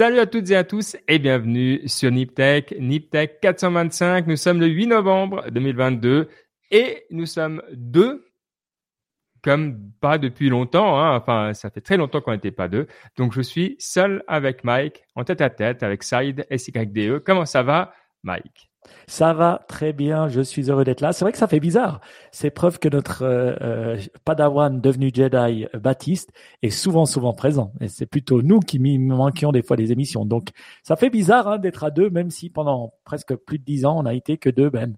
Salut à toutes et à tous et bienvenue sur NipTech, NipTech 425. Nous sommes le 8 novembre 2022 et nous sommes deux, comme pas depuis longtemps. Hein. Enfin, ça fait très longtemps qu'on n'était pas deux. Donc, je suis seul avec Mike, en tête à tête avec Saïd SYDE. Comment ça va, Mike? Ça va très bien, je suis heureux d'être là. C'est vrai que ça fait bizarre. C'est preuve que notre euh, euh, Padawan devenu Jedi euh, Baptiste est souvent, souvent présent. Et c'est plutôt nous qui manquions des fois des émissions. Donc ça fait bizarre hein, d'être à deux, même si pendant presque plus de dix ans, on a été que deux, Ben.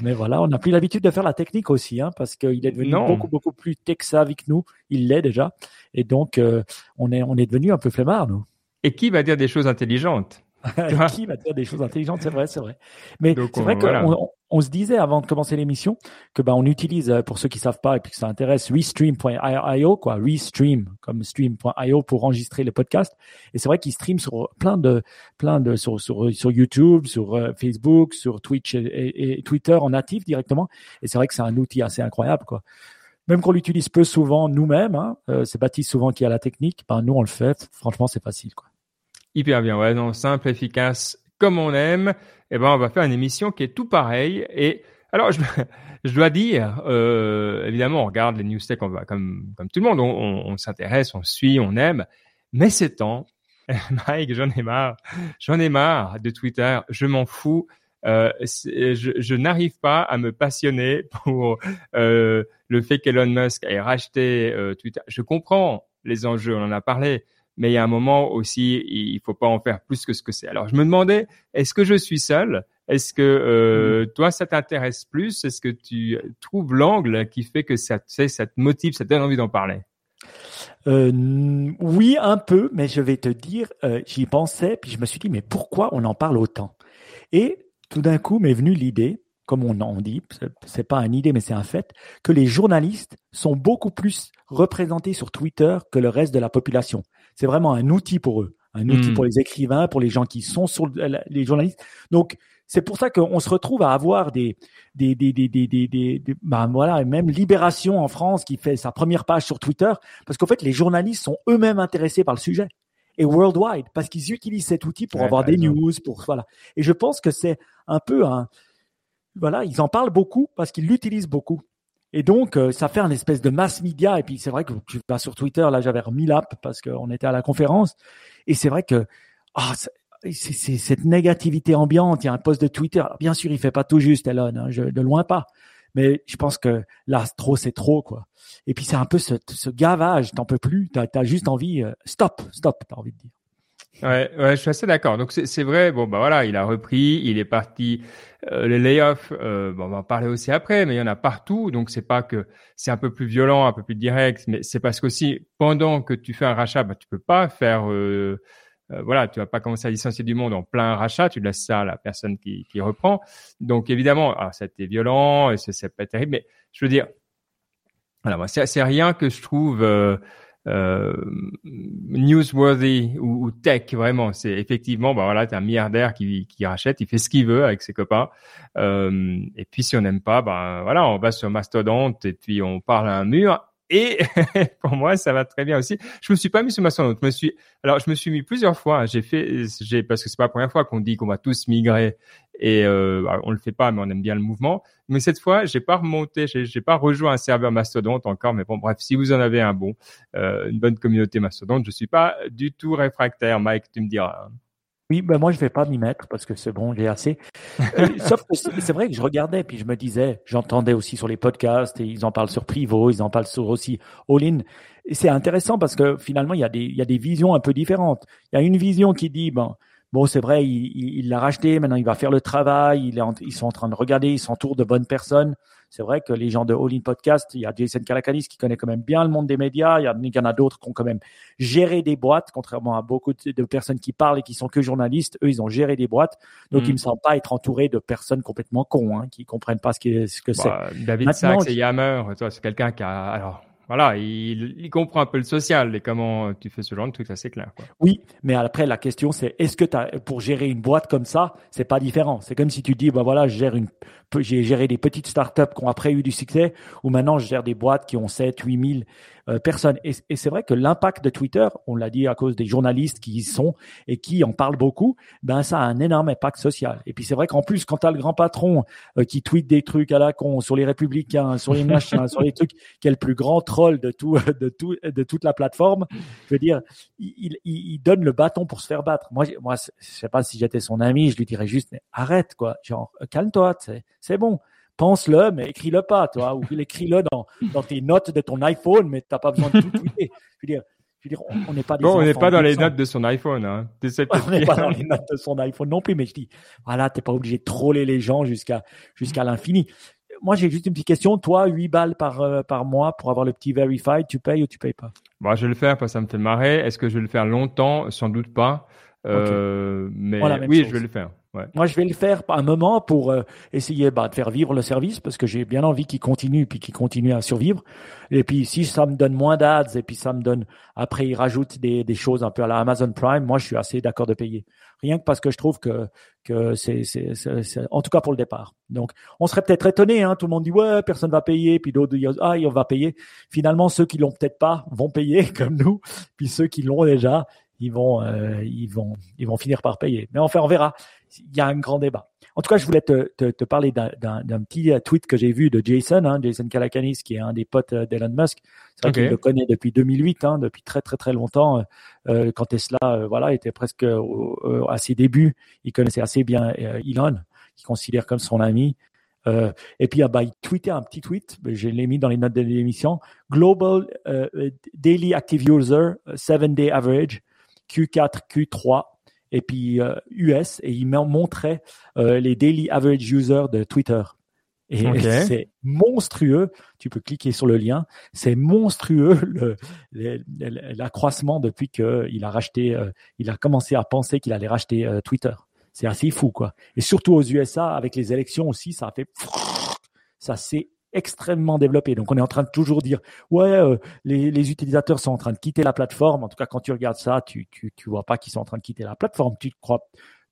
Mais voilà, on n'a plus l'habitude de faire la technique aussi, hein, parce qu'il est devenu beaucoup, beaucoup plus texavi que nous. Il l'est déjà. Et donc, on, est, on est devenu un peu flemmard, nous. Et qui va dire des choses intelligentes? qui va dire des choses intelligentes C'est vrai, c'est vrai. Mais c'est vrai qu'on on se disait avant de commencer l'émission que ben on utilise euh, pour ceux qui savent pas et puis que ça intéresse restream.io quoi, restream comme stream.io pour enregistrer les podcasts. Et c'est vrai qu'ils streament sur plein de plein de sur sur, sur YouTube, sur euh, Facebook, sur Twitch et, Twitter en natif directement. Et c'est vrai que c'est un outil assez incroyable quoi même qu'on l'utilise peu souvent nous-mêmes, hein, euh, c'est Baptiste souvent qui a la technique, ben nous on le fait, franchement c'est facile quoi. Hyper bien, ouais, non, simple, efficace, comme on aime. Eh ben, on va faire une émission qui est tout pareil. Et alors, je, je dois dire, euh, évidemment, on regarde les news tech, on va comme comme tout le monde, on, s'intéresse, on suit, on aime. Mais c'est temps, Mike, j'en ai marre, j'en ai marre de Twitter. Je m'en fous. Euh, je, je n'arrive pas à me passionner pour euh, le fait qu'Elon Musk ait racheté Twitter. Je comprends les enjeux, on en a parlé, mais il y a un moment aussi, il faut pas en faire plus que ce que c'est. Alors, je me demandais, est-ce que je suis seul? Est-ce que euh, mm. toi, ça t'intéresse plus? Est-ce que tu trouves l'angle qui fait que ça, ça te motive, ça te donne envie d'en parler? Euh, oui, un peu, mais je vais te dire, euh, j'y pensais, puis je me suis dit, mais pourquoi on en parle autant? Et tout d'un coup m'est venue l'idée, comme on en dit, c'est pas une idée, mais c'est un fait, que les journalistes sont beaucoup plus représentés sur Twitter que le reste de la population. C'est vraiment un outil pour eux, un outil hmm. pour les écrivains, pour les gens qui sont sur les journalistes. Donc c'est pour ça qu'on se retrouve à avoir des des des des des, des, des ben voilà même Libération en France qui fait sa première page sur Twitter parce qu'en fait les journalistes sont eux-mêmes intéressés par le sujet et worldwide parce qu'ils utilisent cet outil pour avoir des news pour voilà et je pense que c'est un peu un voilà ils en parlent beaucoup parce qu'ils l'utilisent beaucoup et donc, euh, ça fait un espèce de mass media. Et puis, c'est vrai que tu vas sur Twitter, là, j'avais remis l'app parce qu'on était à la conférence. Et c'est vrai que ah, c'est cette négativité ambiante. Il y a un post de Twitter. bien sûr, il fait pas tout juste, Elon, hein, je, de loin pas. Mais je pense que là, trop, c'est trop, quoi. Et puis, c'est un peu ce, ce gavage. T'en peux plus. T'as as juste envie, euh, stop, stop, t'as envie de dire. Ouais, ouais, je suis assez d'accord. Donc c'est vrai. Bon, bah voilà, il a repris, il est parti. Euh, les layoffs, euh, bon, on va en parler aussi après, mais il y en a partout. Donc c'est pas que c'est un peu plus violent, un peu plus direct, mais c'est parce qu'aussi pendant que tu fais un rachat, bah tu peux pas faire. Euh, euh, voilà, tu vas pas commencer à licencier du monde en plein rachat. Tu laisses ça à la personne qui, qui reprend. Donc évidemment, alors, ça a été violent c'est pas terrible, mais je veux dire, voilà, moi c'est rien que je trouve. Euh, newsworthy ou, tech vraiment. C'est effectivement bah voilà t'es un milliardaire qui, qui rachète il fait ce qu'il veut avec ses copains. Euh, et puis si on n'aime pas bah voilà on va sur Mastodonte et puis on parle à un mur et pour moi, ça va très bien aussi. Je me suis pas mis sur. Je me suis, alors je me suis mis plusieurs fois. J'ai fait, j'ai parce que c'est pas la première fois qu'on dit qu'on va tous migrer et euh, bah, on le fait pas, mais on aime bien le mouvement. Mais cette fois, j'ai pas remonté, j'ai pas rejoint un serveur Mastodonte encore. Mais bon, bref, si vous en avez un bon, euh, une bonne communauté Mastodonte, je suis pas du tout réfractaire. Mike, tu me diras. Hein. Oui, ben moi je vais pas m'y mettre parce que c'est bon, j'ai assez. Euh, sauf que c'est vrai que je regardais puis je me disais, j'entendais aussi sur les podcasts et ils en parlent sur Privo, ils en parlent sur aussi All In. Et c'est intéressant parce que finalement il y a des il y a des visions un peu différentes. Il y a une vision qui dit ben bon c'est vrai il l'a racheté, maintenant il va faire le travail, il est ils sont en train de regarder, ils s'entourent de bonnes personnes. C'est vrai que les gens de All In Podcast, il y a Jason Kalakanis qui connaît quand même bien le monde des médias. Il y, a, il y en a d'autres qui ont quand même géré des boîtes, contrairement à beaucoup de, personnes qui parlent et qui sont que journalistes. Eux, ils ont géré des boîtes. Donc, mm. ils me semblent pas être entourés de personnes complètement cons, hein, qui comprennent pas ce, qui, ce que bah, c'est. David Sachs et Yammer, c'est quelqu'un qui a, alors, voilà, il, comprend un peu le social et comment tu fais ce genre de truc, ça c'est clair. Oui, mais après la question c'est est-ce que as, pour gérer une boîte comme ça, c'est pas différent. C'est comme si tu dis bah voilà, je gère une j'ai géré des petites startups qui ont après eu du succès, ou maintenant je gère des boîtes qui ont 7, 8 000 euh, personnes. Et, et c'est vrai que l'impact de Twitter, on l'a dit à cause des journalistes qui y sont et qui en parlent beaucoup, ben ça a un énorme impact social. Et puis c'est vrai qu'en plus, quand tu as le grand patron euh, qui tweet des trucs à la con sur les républicains, sur les machins, sur les trucs, qui est le plus grand troll de tout, de tout, de toute la plateforme, je veux dire, il, il, il donne le bâton pour se faire battre. Moi, moi, je sais pas si j'étais son ami, je lui dirais juste, mais arrête quoi, genre calme-toi, c'est bon pense-le, mais écris-le pas, toi, ou écris-le dans, dans tes notes de ton iPhone, mais tu n'as pas besoin de tout tweeter. Je veux dire, je veux dire on n'est pas des Bon, on n'est pas dans les notes de son iPhone. Hein. on n'est pas dans les notes de son iPhone non plus, mais je dis, voilà, t'es pas obligé de troller les gens jusqu'à jusqu'à l'infini. Moi, j'ai juste une petite question. Toi, 8 balles par, euh, par mois pour avoir le petit Verified, tu payes ou tu payes pas? Moi, je vais le faire parce que ça me fait marrer. Est-ce que je vais le faire longtemps? Sans doute pas. Euh, mais oui, je vais le faire. Moi, je vais le faire un moment pour euh, essayer bah, de faire vivre le service parce que j'ai bien envie qu'il continue puis qu'il continue à survivre. Et puis, si ça me donne moins d'ads et puis ça me donne, après, il rajoute des, des choses un peu à la Amazon Prime, moi, je suis assez d'accord de payer. Rien que parce que je trouve que, que c'est, c'est, c'est, en tout cas pour le départ. Donc, on serait peut-être étonné, hein, tout le monde dit, ouais, personne va payer, puis d'autres disent, ah, on va payer. Finalement, ceux qui l'ont peut-être pas vont payer comme nous, puis ceux qui l'ont déjà, ils vont, euh, ils vont, ils vont finir par payer. Mais enfin, on verra. Il y a un grand débat. En tout cas, je voulais te, te, te parler d'un petit euh, tweet que j'ai vu de Jason, hein, Jason Calacanis, qui est un des potes euh, d'Elon Musk. C'est vrai qu'il le connaît depuis 2008, hein, depuis très très très longtemps. Euh, quand Tesla, euh, voilà, était presque à ses débuts, il connaissait assez bien Elon, qu'il considère comme son ami. Euh, et puis, ah, bah, il tweetait un petit tweet, je l'ai mis dans les notes de l'émission. Global Daily Active User, 7-Day Average, Q4, Q3 et puis US euh, et il montrait euh, les daily average users de Twitter. Et c'est monstrueux. Tu peux cliquer sur le lien. C'est monstrueux l'accroissement depuis qu'il a racheté, euh, il a commencé à penser qu'il allait racheter Twitter. C'est assez fou, quoi. Et surtout aux USA, avec les élections aussi, ça a fait, ça s'est extrêmement développé. Donc on est en train de toujours dire ouais euh, les, utilisateurs sont en train de quitter la plateforme. En tout cas quand tu regardes ça, tu tu, tu vois pas qu'ils sont en train de quitter la plateforme. Tu crois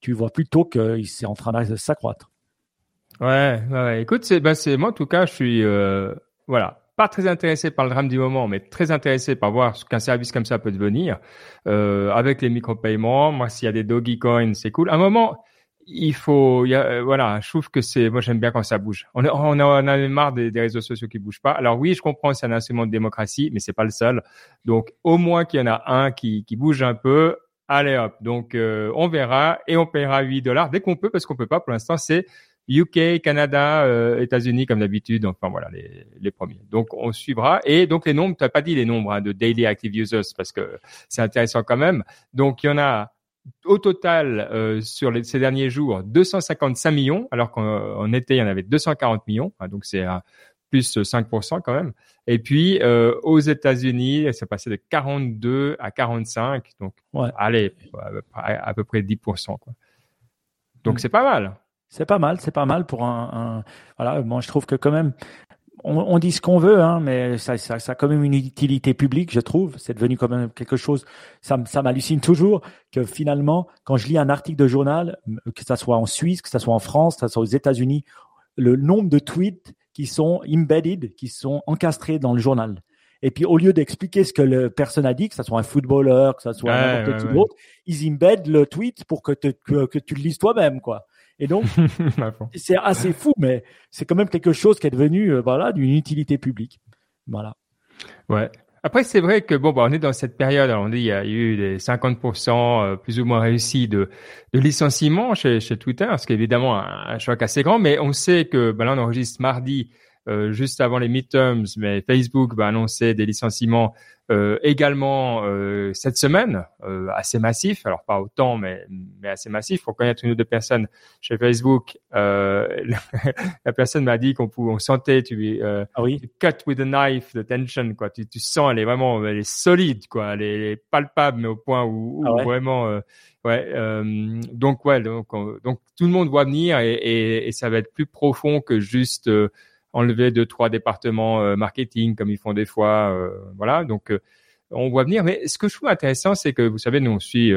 tu vois plutôt qu'ils sont en train de s'accroître. Ouais, ouais, écoute c'est ben c'est moi en tout cas je suis euh, voilà pas très intéressé par le drame du moment, mais très intéressé par voir ce qu'un service comme ça peut devenir euh, avec les micro-paiements. Moi, s'il y a des doggy coins, c'est cool. À un moment, il faut, y a, euh, voilà, je trouve que c'est, moi j'aime bien quand ça bouge. On, on, on a marre des, des, réseaux sociaux qui bougent pas. Alors oui, je comprends, c'est un instrument de démocratie, mais c'est pas le seul. Donc au moins qu'il y en a un qui, qui bouge un peu. Allez hop. Donc euh, on verra et on paiera 8 dollars dès qu'on peut parce qu'on peut pas pour l'instant. C'est UK, Canada, euh, États-Unis comme d'habitude. Enfin voilà les, les premiers. Donc on suivra et donc les nombres. Tu pas dit les nombres hein, de daily active users parce que c'est intéressant quand même. Donc il y en a au total, euh, sur les, ces derniers jours, 255 millions, alors qu'en été, il y en avait 240 millions, hein, donc c'est plus 5% quand même. Et puis, euh, aux États-Unis, c'est passé de 42 à 45, donc allez, à, peu près 10%. Quoi. Donc, mm. c'est pas mal. C'est pas mal, c'est pas mal pour un, un, Voilà, moi je trouve que quand même, on, dit ce qu'on veut, hein, mais ça, ça, ça, a quand même une utilité publique, je trouve. C'est devenu quand même quelque chose. Ça, ça m'hallucine toujours que finalement, quand je lis un article de journal, que ça soit en Suisse, que ça soit en France, que ça soit aux États-Unis, le nombre de tweets qui sont embedded, qui sont encastrés dans le journal. Et puis, au lieu d'expliquer ce que le personne a dit, que ce soit un footballeur, que ce soit n'importe qui d'autre, ils embedent le tweet pour que, que, que tu le lises toi-même, quoi. Et donc, c'est assez fou, mais c'est quand même quelque chose qui est devenu, euh, voilà, d'une utilité publique. Voilà. Ouais. Après, c'est vrai que bon, bah, on est dans cette période. Alors, on dit il y a eu des 50% euh, plus ou moins réussis de, de licenciements chez, chez Twitter, ce qui est évidemment un, un, choc assez grand. Mais on sait que bah, là, on enregistre mardi, euh, juste avant les midterms, mais Facebook va annoncer des licenciements euh, également euh, cette semaine, euh, assez massif. Alors pas autant, mais, mais assez massif. Pour connaître une ou deux personnes chez Facebook, euh, la personne m'a dit qu'on pouvait, on sentait, tu, euh, ah oui? cut with a knife, the tension, quoi. Tu, tu sens, elle est vraiment, elle est solide, quoi. Elle est, palpable, mais au point où, où ah ouais? vraiment, ouais. donc ouais, donc, donc tout le monde voit venir et, et, et, ça va être plus profond que juste enlever deux trois départements euh, marketing comme ils font des fois euh, voilà. Donc euh, on voit venir. Mais ce que je trouve intéressant c'est que vous savez nous on suit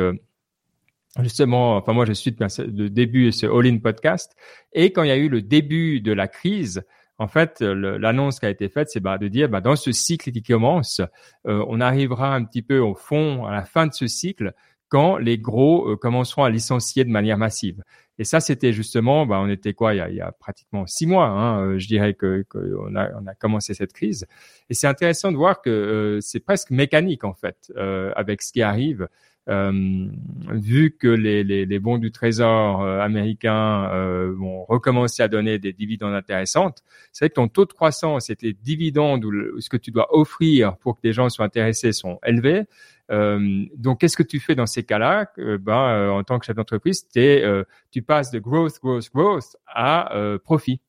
justement, enfin moi je suis depuis le début ce All In podcast. Et quand il y a eu le début de la crise, en fait, l'annonce qui a été faite, c'est bah, de dire bah, dans ce cycle qui commence, on arrivera un petit peu au fond, à la fin de ce cycle, quand les gros euh, commenceront à licencier de manière massive. Et ça, c'était justement, bah, on était quoi il y a, il y a pratiquement six mois, hein, euh, je dirais que, on, a, on a commencé cette crise. Et c'est intéressant de voir que c'est presque mécanique en fait avec ce qui arrive. Euh, vu que les, les, les, bons du trésor euh, américains euh, vont recommencer à donner des dividendes intéressantes, c'est vrai que ton taux de croissance et tes dividendes ou ce que tu dois offrir pour que les gens soient intéressés sont élevés. Euh, donc, qu'est-ce que tu fais dans ces cas-là? Ben, En tant que chef d'entreprise, tu passes de growth, growth, growth à profit.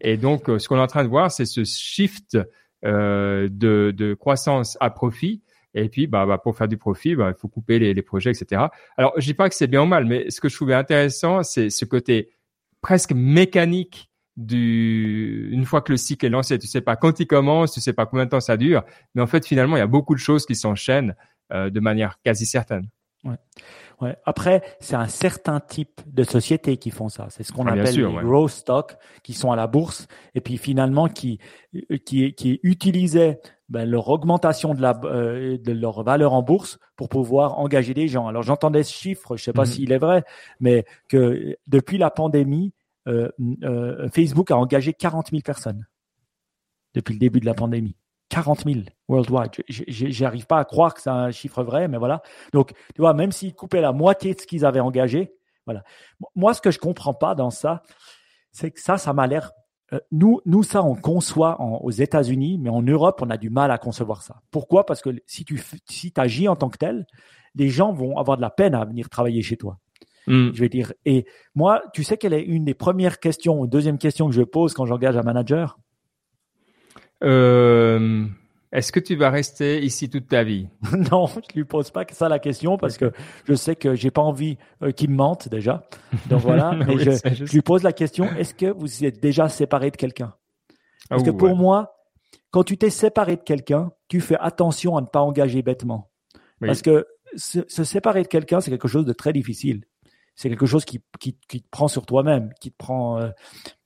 Et donc, ce qu'on est en train de voir, c'est ce shift de, de croissance à profit et puis, bah, bah, pour faire du profit, bah, il faut couper les, les, projets, etc. Alors, je dis pas que c'est bien ou mal, mais ce que je trouvais intéressant, c'est ce côté presque mécanique du, une fois que le cycle est lancé. Tu sais pas quand il commence, tu sais pas combien de temps ça dure, mais en fait, finalement, il y a beaucoup de choses qui s'enchaînent euh, de manière quasi certaine. Ouais. Ouais. Après, c'est un certain type de sociétés qui font ça. C'est ce qu'on ah, appelle les growth stock, qui sont à la bourse et puis finalement qui qui qui utilisaient ben, leur augmentation de, la, euh, de leur valeur en bourse pour pouvoir engager des gens. Alors j'entendais ce chiffre, je ne sais pas mhm. s'il est vrai, mais que depuis la pandémie, euh, euh, Facebook a engagé 40 000 personnes depuis le début de la pandémie. 40 000 worldwide. J'arrive pas à croire que c'est un chiffre vrai, mais voilà. Donc, tu vois, même s'ils coupaient la moitié de ce qu'ils avaient engagé, voilà. Moi, ce que je comprends pas dans ça, c'est que ça, ça m'a l'air euh, nous, nous, ça, on conçoit aux États-Unis, mais en Europe, on a du mal à concevoir ça. Pourquoi? Parce que si tu si agis en tant que tel, les gens vont avoir de la peine à venir travailler chez toi. Hmm. Je vais dire. Et moi, tu sais quelle est une des premières questions, ou deuxième question que je pose quand j'engage un manager? Euh, est-ce que tu vas rester ici toute ta vie? Non, je lui pose pas ça la question parce que je sais que j'ai pas envie euh, qu'il me mente déjà. Donc voilà, mais je, lui pose la question est-ce que vous êtes déjà séparé de quelqu'un? Parce que pour moi, quand tu t'es séparé de quelqu'un, tu fais attention à ne pas engager bêtement. Parce que se, séparer de quelqu'un, c'est quelque chose de très difficile. C'est quelque chose qui, qui, qui, te prend sur toi-même, qui te prend. Euh,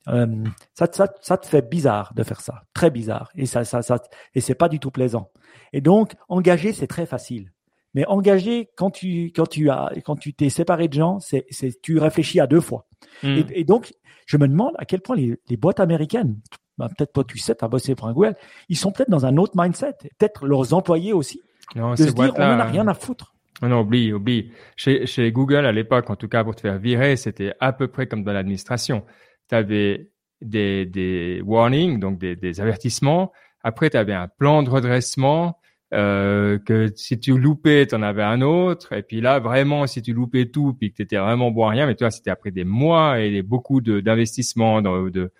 euh, ça, ça, ça, te fait bizarre de faire ça, très bizarre, et ça, ça, ça, et c'est pas du tout plaisant. Et donc, engager, c'est très facile. Mais engager, quand tu, quand tu as, quand tu t'es séparé de gens, c'est, c'est, tu réfléchis à deux fois. Hmm. Et, donc, je me demande à quel point les, les boîtes américaines, bah, peut-être pas tu sais, as bossé pour un Google, ils sont peut-être dans un autre mindset. Peut-être leurs employés aussi. Non, de se dire, on n'en a rien à foutre. Non, oublie, oublie. Chez, chez Google, à l'époque, en tout cas, pour te faire virer, c'était à peu près comme dans l'administration tu avais des, des warnings, donc des, des avertissements. Après, tu avais un plan de redressement. Euh, que si tu loupais, tu en avais un autre. Et puis là, vraiment, si tu loupais tout, puis que tu étais vraiment bon à rien, mais toi, c'était après des mois et beaucoup d'investissements de, de,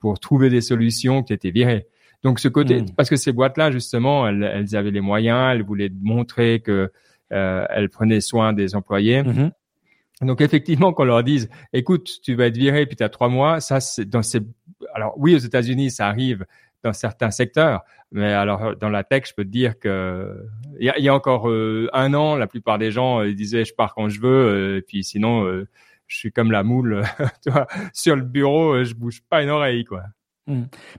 pour trouver des solutions que tu étais viré. Donc ce côté, hmm. parce que ces boîtes-là, justement, elles, elles, avaient les moyens, elles voulaient montrer que euh, elles prenaient soin des employés. Mm-hmm. Donc effectivement, qu'on leur dise, écoute, tu vas être viré puis tu as trois mois, ça c'est dans ces, alors oui aux États-Unis ça arrive dans certains secteurs, mais alors dans la tech, je peux te dire que il y a, y a, encore euh, un an, la plupart des gens euh, disaient je pars quand je veux, euh, et puis sinon je suis comme la moule, tu vois, sur le bureau, je bouge pas une oreille quoi.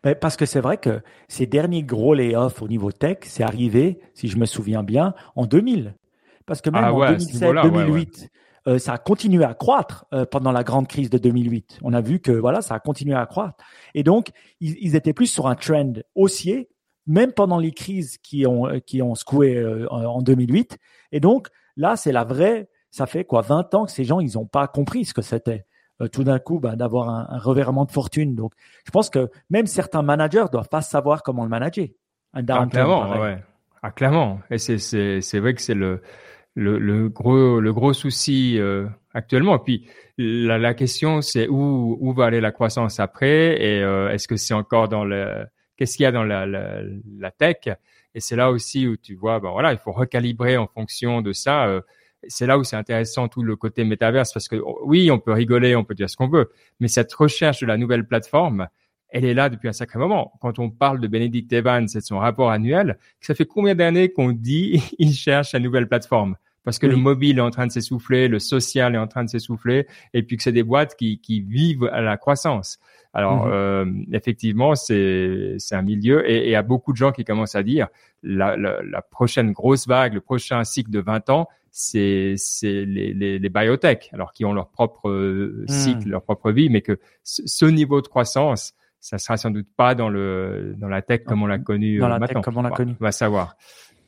Mais parce que c'est vrai que ces derniers gros layoffs au niveau tech, c'est arrivé, si je me souviens bien, en 2000. Parce que même ah en 2007, 2008, euh, ça a continué à croître euh, pendant la grande crise de 2008. On a vu que voilà, ça a continué à croître. Et donc, ils, ils étaient plus sur un trend haussier, même pendant les crises qui ont euh, qui ont secoué en 2008. Et donc là, c'est la vraie. Ça fait quoi 20 ans que ces gens, ils n'ont pas compris ce que c'était. tout d'un coup, bah, d'avoir un, un, revirement de fortune. Donc, je pense que même certains managers doivent pas savoir comment le manager. Un ah, clairement, ouais. Ah, clairement. Et c'est vrai que c'est le le, le, gros le gros souci euh, actuellement. Puis la, la question c'est où où va aller la croissance après et euh, est-ce que c'est encore dans le qu'est-ce qu'il y a dans la, la, la tech? Et c'est là aussi où tu vois ben voilà il faut recalibrer en fonction de ça. Euh, c'est là où c'est intéressant tout le côté métaverse parce que oui on peut rigoler on peut dire ce qu'on veut mais cette recherche de la nouvelle plateforme elle est là depuis un sacré moment. Quand on parle de Benedict Evans et de son rapport annuel, ça fait combien d'années qu'on dit il cherche la nouvelle plateforme? Parce que le mobile est en train de s'essouffler, le social est en train de s'essouffler, et puis que c'est des boîtes qui, qui vivent à la croissance. Alors, mhm. euh, effectivement, c'est c'est un milieu, et il y a beaucoup de gens qui commencent à dire la, la, la, prochaine grosse vague, le prochain cycle de 20 ans, c'est c'est les, les, les biotech, alors qui ont leur propre euh, hmm. cycle, leur propre vie, mais que ce, niveau de croissance, ça sera sans doute pas dans le dans la tech comme on l'a connu dans la Tech comme on l'a connu. On va savoir.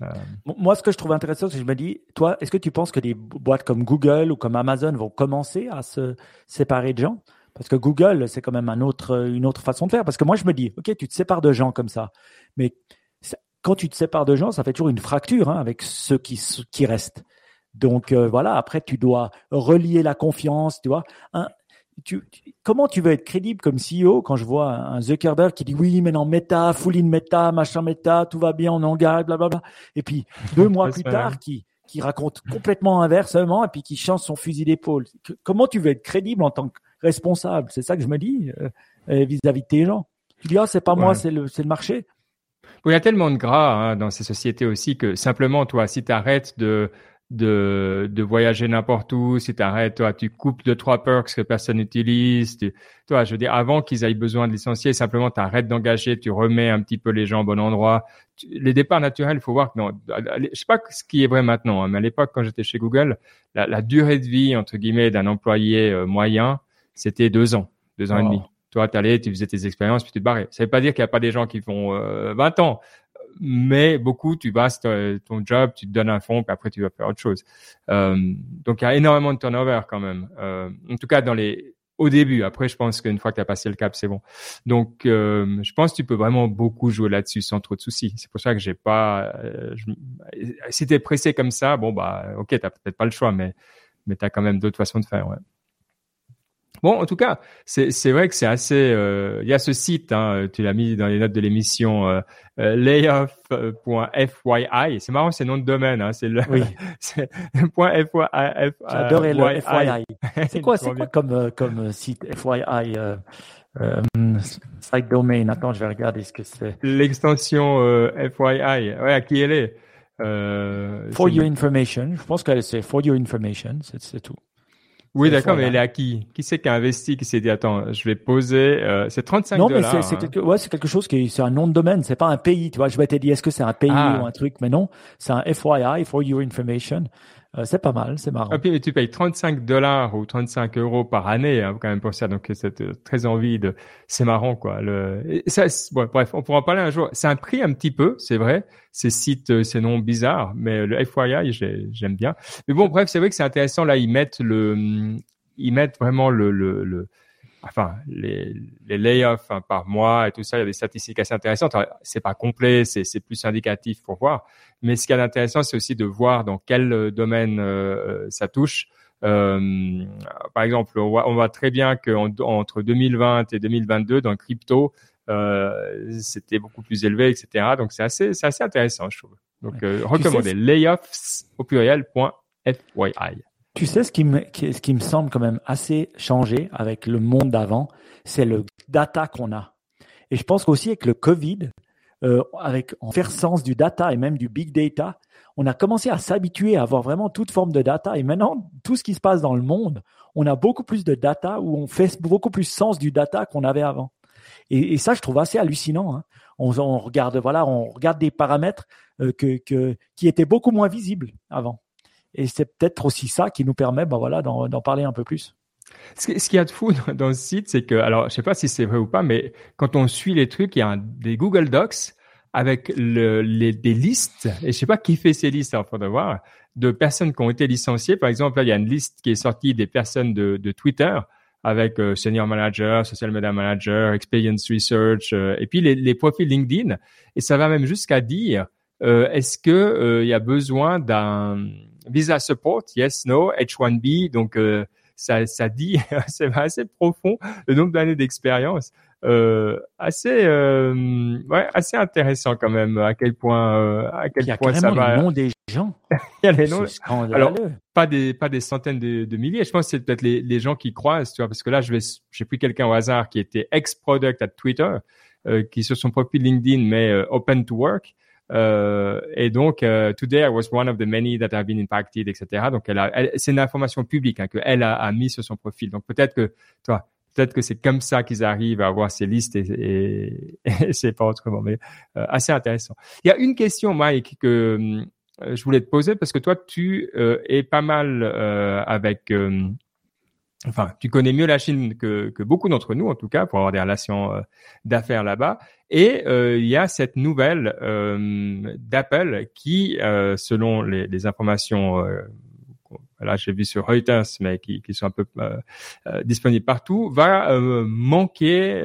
Euh, moi, ce que je trouve intéressant, c'est que je me dis, toi, est-ce que tu penses que des boîtes comme Google ou comme Amazon vont commencer à se séparer de gens? Parce que Google, c'est quand même une autre façon de faire. Parce que moi, je me dis, ok, tu te sépares de gens comme ça, mais quand tu te sépares de gens, ça fait toujours une fracture hein, avec ceux qui, qui restent. Donc euh, voilà, après tu dois relier la confiance, tu vois. Tu, comment tu veux être crédible comme CEO quand je vois un Zuckerberg qui dit oui, mais non, méta, full in méta, machin méta, tout va bien, on engage, blablabla. Et puis deux mois plus tard, qui qui raconte complètement inversement et puis qui change son fusil d'épaule. Comment tu veux être crédible en tant que responsable? C'est ça que je me dis euh, euh, vis-à-vis de tes gens. Tu dis ah c'est pas moi, c'est le le marché. il y a tellement de gras hein, dans ces sociétés aussi que simplement toi, si tu arrêtes de de, de voyager n'importe où, si tu arrêtes, toi, tu coupes deux, trois perks que personne n'utilise. Toi, je veux dire, avant qu'ils aient besoin de licencier, simplement tu arrêtes d'engager, tu remets un petit peu les gens au bon endroit. les départs naturels, il faut voir que non, je sais pas ce qui est vrai maintenant, hein, mais à l'époque, quand j'étais chez Google, la, la, durée de vie, entre guillemets, d'un employé euh, moyen, c'était deux ans, deux ans et demi. Toi, tu allais, tu faisais tes expériences, puis tu te barrais. Ça veut pas dire qu'il n'y a pas des gens qui font euh, 20 ans mais beaucoup, tu vas ton job, tu te donnes un fond, puis après tu vas faire autre chose. Euh, donc il y a énormément de turnover quand même. Euh, en tout cas dans les au début. Après, je pense qu'une fois que tu as passé le cap, c'est bon. Donc, euh, je pense que tu peux vraiment beaucoup jouer là-dessus sans trop de soucis. C'est pour ça que j'ai pas. Euh, je, si t'es pressé comme ça, bon bah, ok, t'as peut-être pas le choix, mais mais t'as quand même d'autres façons de faire. Ouais. Bon, en tout cas, c'est vrai que c'est assez. Euh, il y a ce site, hein, tu l'as mis dans les notes de l'émission, euh, euh layoff.fyi. C'est marrant, c'est nom de domaine. Hein, c'est le. Oui. .fyi. J'adorais le FYI. C'est quoi, c'est quoi comme euh, comme site FYI euh, site domain? Attends, je vais regarder ce que c'est. L'extension FYI. Ouais, à qui elle est? for your information. Je pense que c'est for your information. C'est tout. Oui, d'accord, mais elle est à qui? Qui c'est qui a investi, qui s'est dit attends, je vais poser, euh, c'est 35 dollars. Non, mais c'est hein. quelque, ouais, c'est quelque chose qui, c'est un nom de domaine, c'est pas un pays, tu vois. Je m'étais dit est-ce que c'est un pays ah. ou un truc, mais non, c'est un FYI for your information. Euh, c'est pas mal, c'est marrant. Et puis tu payes 35 dollars ou 35 euros par année hein, quand même pour ça, donc c'est euh, très envie de. C'est marrant quoi. Le... Ça, bon, bref, on pourra en parler un jour. C'est un prix un petit peu, c'est vrai. Ces sites, euh, ces noms bizarres, mais le FYI, j'aime bien. Mais bon, bref, c'est vrai que c'est intéressant. Là, ils mettent le, ils mettent vraiment le, le, le enfin les, les layoffs hein, par mois et tout ça, il y a des statistiques assez intéressantes. C'est pas complet, c'est plus indicatif pour voir. Mais ce qui est intéressant, c'est aussi de voir dans quel euh, domaine euh, ça touche. Euh, par exemple, on voit, on voit très bien qu'entre 2020 et 2022, dans le crypto, euh, c'était beaucoup plus élevé, etc. Donc c'est assez, c'est assez intéressant, je trouve. Donc ouais. recommandez layoffs au pluriel.fyi. Tu sais, ce qui, me, ce qui me semble quand même assez changé avec le monde d'avant, c'est le data qu'on a. Et je pense qu'aussi avec le Covid, euh, avec en faire sens du data et même du big data, on a commencé à s'habituer à avoir vraiment toute forme de data. Et maintenant, tout ce qui se passe dans le monde, on a beaucoup plus de data où on fait beaucoup plus sens du data qu'on avait avant. Et, ça, je trouve assez hallucinant. Hein. On, on, regarde, voilà, on regarde des paramètres euh, que, que, qui étaient beaucoup moins visibles avant. Et c'est peut-être aussi ça qui nous permet, ben voilà, d'en parler un peu plus. Ce qu'il y a de fou dans, ce site, c'est que, alors, je sais pas si c'est vrai ou pas, mais quand on suit les trucs, il y a des Google Docs avec le, les, des listes, et je sais pas qui fait ces listes, il faut de voir, de personnes qui ont été licenciées. Par exemple, là, il y a une liste qui est sortie des personnes de, Twitter avec euh, senior manager, social media manager, experience research, euh, et puis les, profils LinkedIn. Et ça va même jusqu'à dire, euh, est-ce que il y a besoin d'un visa support, yes, no, H1B, donc euh, ça, ça dit, c'est assez profond le nombre d'années d'expérience, euh, assez, euh, ouais, assez intéressant quand même. À quel point, euh, à quel Il y a point ça va. Le nom des gens. Il y a les noms. Alors, pas des, pas des centaines de, de milliers. Je pense que c'est peut-être les, les gens qui croisent, tu vois, parce que là, je vais, j'ai pris quelqu'un au hasard qui était ex-product à Twitter, qui sur son profil LinkedIn met open to work. Euh, et donc, euh, today I was one of the many that have been impacted, etc. Donc, elle a, c'est une information publique hein, qu'elle a, a mis sur son profil. Donc, peut-être que, toi, peut-être que c'est comme ça qu'ils arrivent à avoir ces listes et, et, c'est pas autrement, mais euh, assez intéressant. Il y a une question, Mike, que je voulais te poser parce que toi, tu es pas mal avec enfin, tu connais mieux la Chine que, beaucoup d'entre nous, en tout cas, pour avoir des relations euh, d'affaires là-bas. Et euh, il y a cette nouvelle euh, d'Apple qui, selon les, informations, là j'ai vu sur Reuters, mais qui, qui sont un peu disponibles partout, va manquer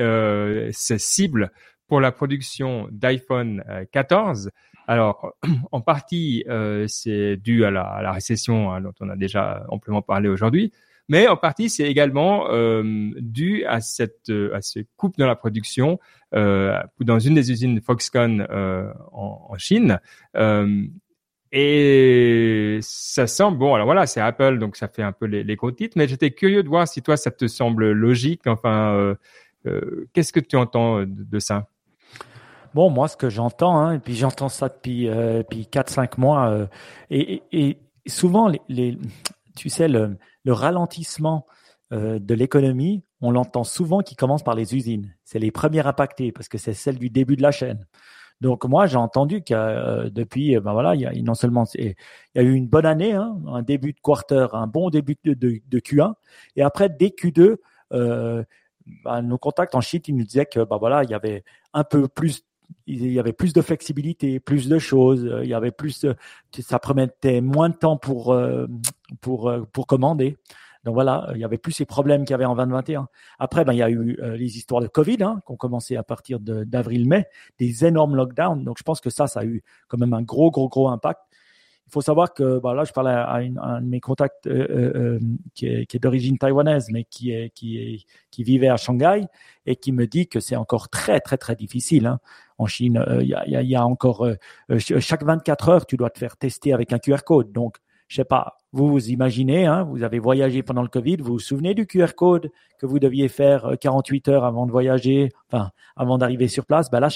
ses cibles pour la production d'iPhone 14. Alors, en partie, c'est dû à la, à la récession hein, dont on a déjà amplement parlé aujourd'hui, mais en partie c'est également euh, dû à cette euh, à ce coupe dans la production euh, dans une des usines Foxconn en, Chine. Et ça semble bon. Alors voilà, c'est Apple, donc ça fait un peu les, gros titres. Mais j'étais curieux de voir si toi ça te semble logique. Enfin, qu'est-ce que tu entends de, ça? Bon, moi, ce que j'entends, hein, et puis j'entends ça depuis euh, depuis quatre cinq mois, et, et, souvent les, tu sais le le ralentissement euh, de l'économie, on l'entend souvent qui commence par les usines. C'est les premières impactées parce que c'est celle du début de la chaîne. Donc moi j'ai entendu que euh, depuis ben voilà il y a non seulement il y a eu une bonne année hein, un début de quarter un bon début de, de, Q1 et après dès Q2 euh, ben, nos contacts en Chine ils nous disaient que ben voilà il y avait un peu plus il y avait plus de flexibilité, plus de choses, il y avait plus, ça permettait moins de temps pour euh, pour euh, pour commander. Donc voilà, il y avait plus ces problèmes qu'il y avait en 2021. Après, ben, il y a eu euh, les histoires de Covid hein, qui ont commencé à partir d'avril-mai, des énormes lockdowns. Donc je pense que ça, ça a eu quand même un gros, gros, gros impact. Il faut savoir que bah là, je parlais à, un de mes contacts euh, euh, euh, qui est, d'origine taïwanaise, mais qui vivait à Shanghai et qui me dit que c'est encore très très très difficile hein. en Chine. Il y, a, encore chaque 24 heures, tu dois te faire tester avec un QR code. Donc je sais pas, vous vous imaginez, hein, vous avez voyagé pendant le Covid, vous vous souvenez du QR code que vous deviez faire 48 heures avant de voyager, enfin avant d'arriver sur place? Ben là,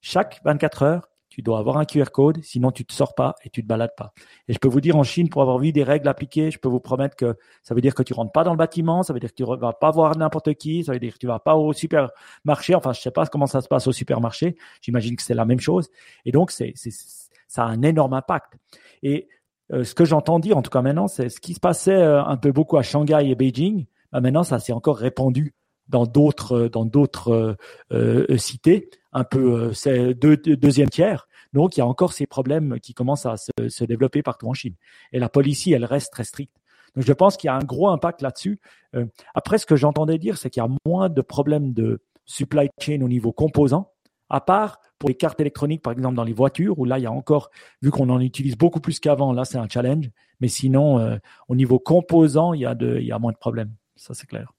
chaque 24 heures, tu dois avoir un QR code, sinon tu te sors pas et tu te balades pas. Et je peux vous dire en Chine, pour avoir vu des règles appliquées, je peux vous promettre que ça veut dire que tu rentres pas dans le bâtiment, ça veut dire que tu vas pas voir n'importe qui, ça veut dire que tu vas pas au supermarché. Enfin, je sais pas comment ça se passe au supermarché. J'imagine que c'est la même chose. Et donc, c'est, ça a un énorme impact. Et euh, ce que j'entends dire, en tout cas maintenant, c'est ce qui se passait euh, un peu beaucoup à Shanghai et Beijing. Bah, maintenant, ça s'est encore répandu dans d'autres dans d'autres euh, cités un peu euh, c'est deux, deuxième tiers. Donc il y a encore ces problèmes qui commencent à se, se, développer partout en Chine. Et la policy, elle reste très stricte. Donc je pense qu'il y a un gros impact là-dessus. Euh, après, ce que j'entendais dire, c'est qu'il y a moins de problèmes de supply chain au niveau composant, à part pour les cartes électroniques, par exemple dans les voitures, où là il y a encore, vu qu'on en utilise beaucoup plus qu'avant, là c'est un challenge. Mais sinon, euh, au niveau composant, il y a de, il y a moins de problèmes. Ça c'est clair.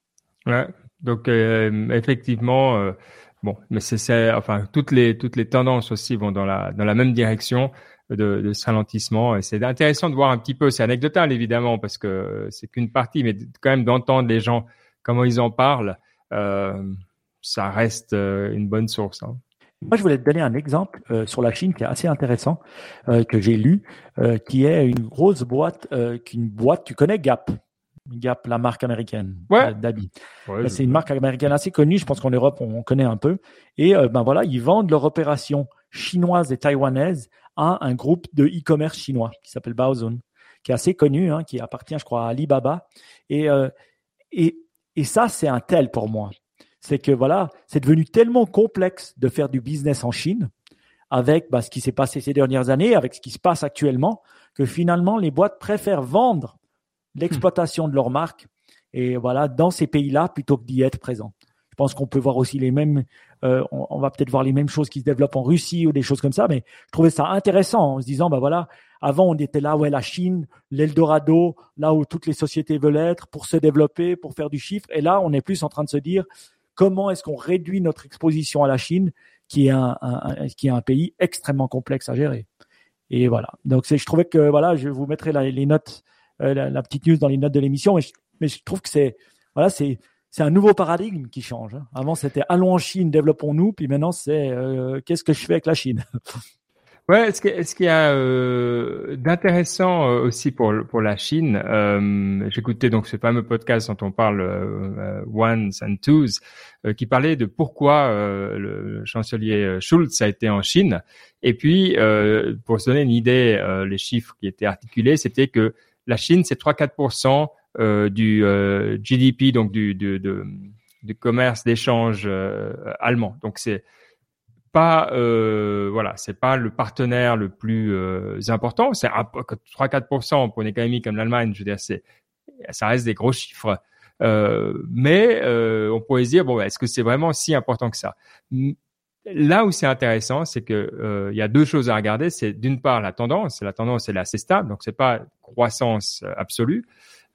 Ouais. Donc effectivement, Bon, mais c'est enfin toutes les toutes les tendances aussi vont dans la dans la même direction de, ce ralentissement et c'est intéressant de voir un petit peu. C'est anecdotal évidemment parce que c'est qu'une partie, mais quand même d'entendre les gens comment ils en parlent, euh, ça reste euh, une bonne source. Hein. Moi, je voulais te donner un exemple euh, sur la Chine qui est assez intéressant que j'ai lu, qui est une grosse boîte, qu'une boîte, tu connais Gap Gap, la marque américaine ouais. d'habits. c'est une marque américaine assez connue. Je pense qu'en Europe, on connaît un peu. Et euh, ben voilà, ils vendent leur opération chinoise et taïwanaise à un groupe de e-commerce chinois qui s'appelle Baozun, qui est assez connu, hein, qui appartient, je crois, à Alibaba. Et, euh, et, et ça, c'est un tel pour moi. C'est que voilà, c'est devenu tellement complexe de faire du business en Chine avec bah, ce qui s'est passé ces dernières années, avec ce qui se passe actuellement, que finalement, les boîtes préfèrent vendre l'exploitation de leur marque et voilà dans ces pays-là plutôt que d'y être présent. Je pense qu'on peut voir aussi les mêmes, euh, on, va peut-être voir les mêmes choses qui se développent en Russie ou des choses comme ça, mais je trouvais ça intéressant en se disant, bah voilà, avant on était là, ouais, la Chine, l'Eldorado, là où toutes les sociétés veulent être pour se développer, pour faire du chiffre, et là on est plus en train de se dire comment est-ce qu'on réduit notre exposition à la Chine, qui est un, un, qui est un pays extrêmement complexe à gérer. Et voilà. Donc c'est, je trouvais que voilà, je vous mettrai les notes euh, la, petite news dans les notes de l'émission. Mais, je trouve que c'est voilà, c'est un nouveau paradigme qui change. Hein. Avant, c'était allons en Chine, développons-nous, puis maintenant, c'est euh, qu'est-ce que je fais avec la Chine? Ouais, ce qu'il ce qu'il y a euh, d'intéressant aussi pour pour la Chine? J'écoutais donc ce fameux podcast dont on parle Ones and Twos, qui parlait de pourquoi le chancelier Schulz a été en Chine. Et puis, pour se donner une idée, les chiffres qui étaient articulés, c'était que la Chine, c'est 3-4% du GDP, donc du, du, du commerce d'échange allemand. Donc c'est pas euh, voilà, c'est pas le partenaire le plus euh, important. C'est 3-4% pour une économie comme l'Allemagne. Je veux dire, c'est ça reste des gros chiffres. Euh, mais euh, on pourrait se dire bon, est-ce que c'est vraiment si important que ça? Là où c'est intéressant, c'est que euh, il y a deux choses à regarder. C'est d'une part la tendance. La tendance elle est assez stable, donc c'est pas croissance absolue.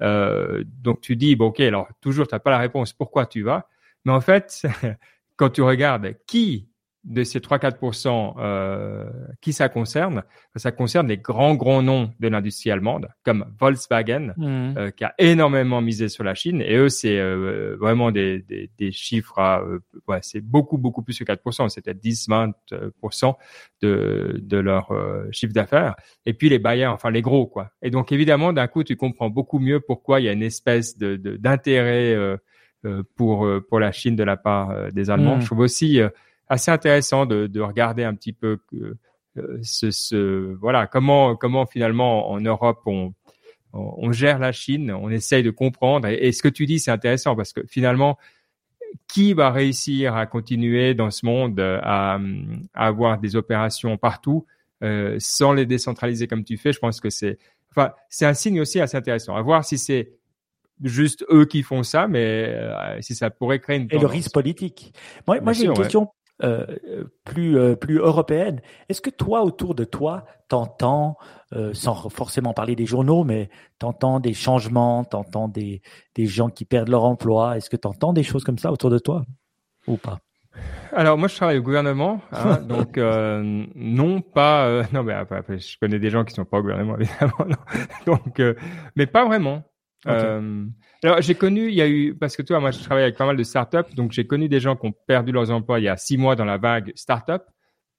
donc tu dis bon ok, alors toujours tu n'as pas la réponse. Pourquoi tu vas? Mais en fait, quand tu regardes qui de ces 3-4%, euh, qui ça concerne? Ça concerne les grands, grands noms de l'industrie allemande, comme Volkswagen, mmh. euh, qui a énormément misé sur la Chine. Et eux, c'est euh, vraiment des, des, des, chiffres à... Euh, ouais, c'est beaucoup, beaucoup plus que 4%. C'était 10-20% de, de leur chiffre d'affaires. Et puis les Bayer, enfin les gros, quoi. Et donc, évidemment, d'un coup, tu comprends beaucoup mieux pourquoi il y a une espèce de d'intérêt pour, pour la Chine de la part des Allemands. Mmh. Je trouve aussi assez intéressant de, de regarder un petit peu euh, ce, ce, voilà comment comment finalement en Europe on, on gère la Chine, on essaye de comprendre. Et, ce que tu dis, c'est intéressant parce que finalement, qui va réussir à continuer dans ce monde à, à avoir des opérations partout euh, sans les décentraliser comme tu fais? Je pense que c'est, enfin, c'est un signe aussi assez intéressant. À voir si c'est juste eux qui font ça, mais euh, si ça pourrait créer une. Et le risque politique. Moi, moi j'ai une question euh, plus euh, plus européenne. Est-ce que toi, autour de toi, t'entends, euh, sans forcément parler des journaux, mais t'entends des changements, t'entends des des gens qui perdent leur emploi? Est-ce que t'entends des choses comme ça autour de toi ou pas? Alors moi je travaille au gouvernement, hein, donc non pas non mais après, je connais des gens qui sont pas au gouvernement évidemment, donc mais pas vraiment. Euh, alors j'ai connu, il y a eu parce que toi, moi je travaille avec pas mal de startups, donc j'ai connu des gens qui ont perdu leurs emplois il y a six mois dans la vague startup,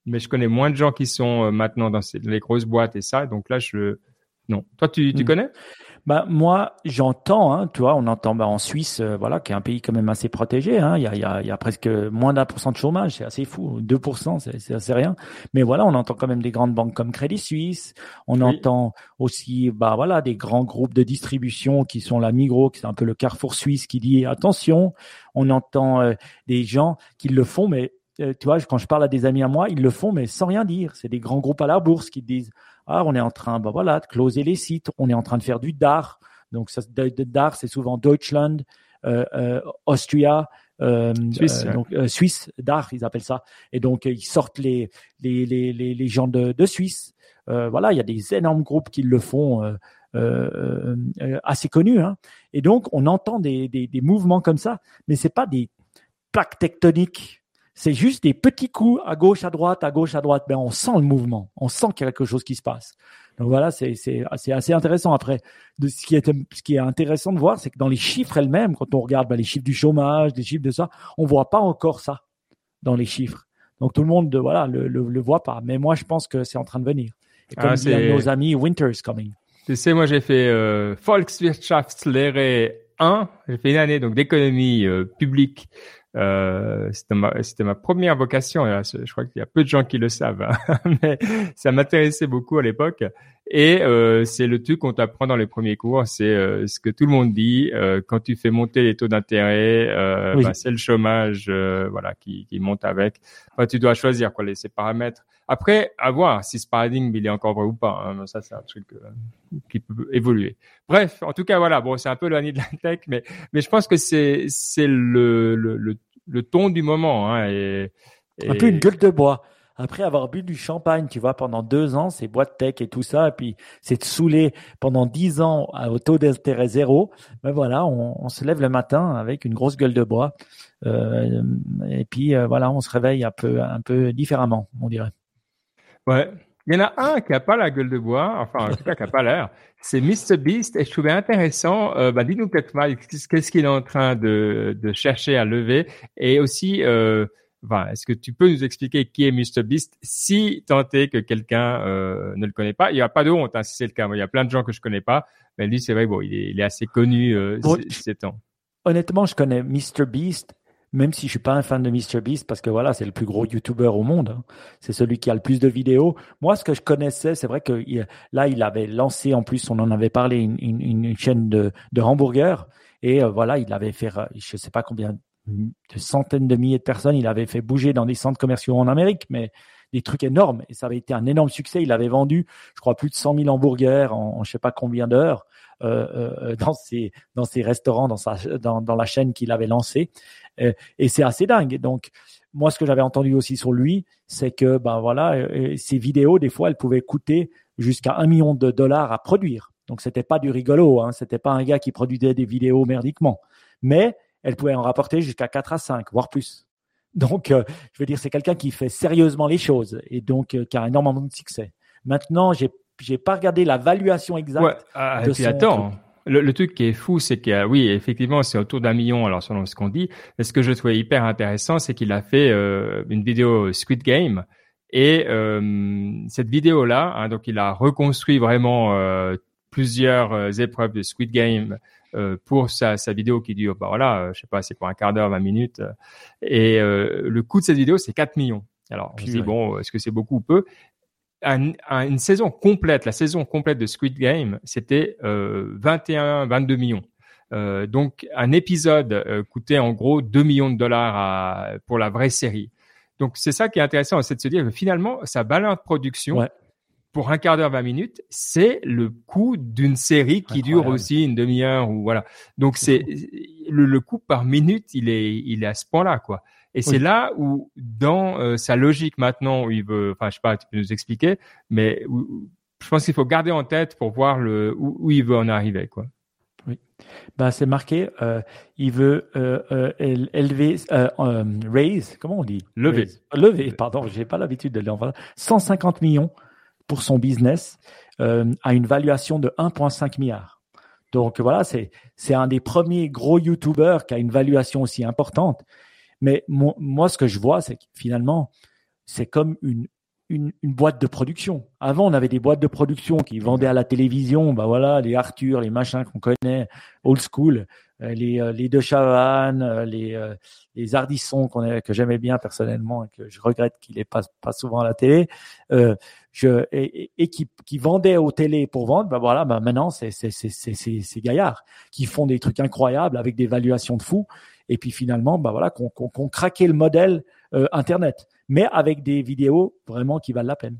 mais je connais moins de gens qui sont euh, maintenant dans les grosses boîtes et ça. Donc là, je non. Toi, tu, tu hmm. connais? Bah, moi, j'entends, hein, tu vois, on entend bah, en Suisse, euh, voilà, qui est un pays quand même assez protégé. Hein, il y, a, y, a, y a presque moins d'un pour cent de chômage, c'est assez fou. 2%, c'est assez rien. Mais voilà, on entend quand même des grandes banques comme Crédit Suisse. On entend aussi, bah voilà, des grands groupes de distribution qui sont la Migros, qui c'est un peu le Carrefour suisse, qui dit attention. On entend euh, des gens qui le font, mais euh, tu vois, quand je parle à des amis à moi, ils le font, mais sans rien dire. C'est des grands groupes à la bourse qui disent ah, on est en train, bah voilà, de closer les sites, on est en train de faire du DAR. Donc, ça, DAR, c'est souvent Deutschland, euh, euh, Austria, euh, Suisse, donc Suisse, DAR, ils appellent ça. Et donc, ils sortent les les les les, gens de, de Suisse. voilà, il y a des énormes groupes qui le font. assez connus, hein. et donc on entend des, des, des mouvements comme ça, mais c'est pas des plaques tectoniques c'est juste des petits coups à gauche, à droite, à gauche, à droite. Mais ben, on sent le mouvement. On sent qu'il y a quelque chose qui se passe. Donc voilà, c'est, c'est, assez intéressant. Après, de ce qui est, ce qui est intéressant de voir, c'est que dans les chiffres elles-mêmes, quand on regarde ben, les chiffres du chômage, les chiffres de ça, on voit pas encore ça dans les chiffres. Donc tout le monde, voilà, le, le, voit pas. Mais moi, je pense que c'est en train de venir. Et comme ah, nos amis, Winter's coming. Tu sais, moi, j'ai fait euh, Volkswirtschaftslehre 1. J'ai fait une année donc d'économie euh, publique euh, c'était ma, ma première vocation. je crois qu'il y a peu de gens qui le savent, hein. mais ça m'intéressait beaucoup à l'époque. Et euh, c'est le truc qu'on t'apprend dans les premiers cours, c'est euh, ce que tout le monde dit euh, quand tu fais monter les taux d'intérêt, euh, bah, c'est le chômage, voilà, qui, qui monte avec. Enfin, tu dois choisir quoi les ces paramètres. Après, à voir si ce paradigme il est encore vrai ou pas. Hein. Ça, c'est un truc qui peut évoluer. Bref, en tout cas, voilà. Bon, c'est un peu l'année de la tech, mais mais je pense que c'est c'est le, le, le le ton du moment. Hein, et, Un peu une gueule de bois. Après avoir bu du champagne, tu vois, pendant deux ans, c'est boîte tech et tout ça, et puis c'est de saouler pendant dix ans au taux d'intérêt zéro. Ben voilà, on, se lève le matin avec une grosse gueule de bois, euh, et puis euh, voilà, on se réveille un peu, un peu différemment, on dirait. Ouais, il y en a un qui a pas la gueule de bois, enfin en tout cas qui a pas l'air. C'est Mr Beast et je trouvais intéressant. Euh, bah, dis-nous peut-être qu'est-ce qu'il est en train de, de chercher à lever? Et aussi euh, est-ce que tu peux nous expliquer qui est MrBeast si tant est que quelqu'un euh, ne le connaît pas Il n'y a pas de honte hein, si c'est le cas. il y a plein de gens que je connais pas, mais lui, c'est vrai, bon, il est, il est assez connu euh, ces temps. Honnêtement, je connais MrBeast même si je suis pas un fan de MrBeast parce que voilà, c'est le plus gros YouTuber au monde. Hein. C'est celui qui a le plus de vidéos. Moi, ce que je connaissais, c'est vrai que là, il avait lancé en plus, on en avait parlé, une, une, une chaîne de, de hamburgers. Et euh, voilà, il avait fait, je sais pas combien de centaines de milliers de personnes, il avait fait bouger dans des centres commerciaux en Amérique, mais des trucs énormes. Et ça avait été un énorme succès. Il avait vendu, je crois, plus de 100 000 hamburgers en, en je sais pas combien d'heures euh, euh, dans ses dans ses restaurants, dans sa dans, dans la chaîne qu'il avait lancée. Euh, et c'est assez dingue. Donc moi, ce que j'avais entendu aussi sur lui, c'est que ben voilà, ces vidéos, des fois, elles pouvaient coûter jusqu'à un million de dollars à produire. Donc c'était pas du rigolo, hein. C'était pas un gars qui produisait des vidéos merdiquement, mais elle pouvait en rapporter jusqu'à 4 à 5, voire plus. Donc, euh, je veux dire, c'est quelqu'un qui fait sérieusement les choses et donc euh, qui a énormément de succès. Maintenant, j'ai j'ai pas regardé la valuation exacte. Ouais. Ah, de et puis attends, le, le, truc qui est fou, c'est que oui, effectivement, c'est autour d'un million. Alors selon ce qu'on dit, mais ce que je trouvais hyper intéressant, c'est qu'il a fait euh, une vidéo Squid Game et euh, cette vidéo là, hein, donc il a reconstruit vraiment plusieurs épreuves de Squid Game euh, pour sa, sa, vidéo qui dure, bah voilà, euh, je sais pas, c'est pour un quart d'heure, 20 minutes. Euh, et le coût de cette vidéo, c'est 4 millions. Alors, je me bon, est-ce que c'est beaucoup ou peu? Une saison complète, la saison complète de Squid Game, c'était 21, 22 millions. Euh, donc un épisode coûtait en gros 2 millions de dollars à, pour la vraie série. Donc c'est ça qui est intéressant, c'est de se dire que finalement sa balance de production ouais pour un quart d'heure, 20 minutes, c'est le coût d'une série qui dure aussi une demi-heure ou voilà. Donc c'est le, le, coût par minute, il est il est à ce point-là quoi. Et c'est là où dans euh, sa logique maintenant où il veut, enfin je sais pas, tu peux nous expliquer, mais je pense qu'il faut garder en tête pour voir le où, il veut en arriver quoi. Oui, bah c'est marqué. Euh, il veut euh, euh élever, raise, comment on dit? Lever. Lever, pardon, j'ai pas l'habitude de l'envoyer. 150 millions pour son business à une valuation de 1,5 milliard. Donc voilà, c'est c'est un des premiers gros YouTubers qui a une valuation aussi importante. Mais moi, ce que je vois, c'est que finalement, c'est comme une, une, une, boîte de production. Avant, on avait des boîtes de production qui vendaient à la télévision, bah voilà, les Arthur, les machins qu'on connaît, old school. Euh, les, euh, les De Chavannes, euh, les, les Ardisson qu'on que j'aimais bien personnellement et que je regrette qu'il n'est pas, pas souvent à la télé, euh, je, et, et, qui, qui vendaient aux télé pour vendre, ben voilà, ben maintenant c'est c'est c'est c'est gaillards qui font des trucs incroyables avec des valuations de fou et puis finalement ben voilà qu'on qu'on craqué le modèle internet, mais avec des vidéos vraiment qui valent la peine.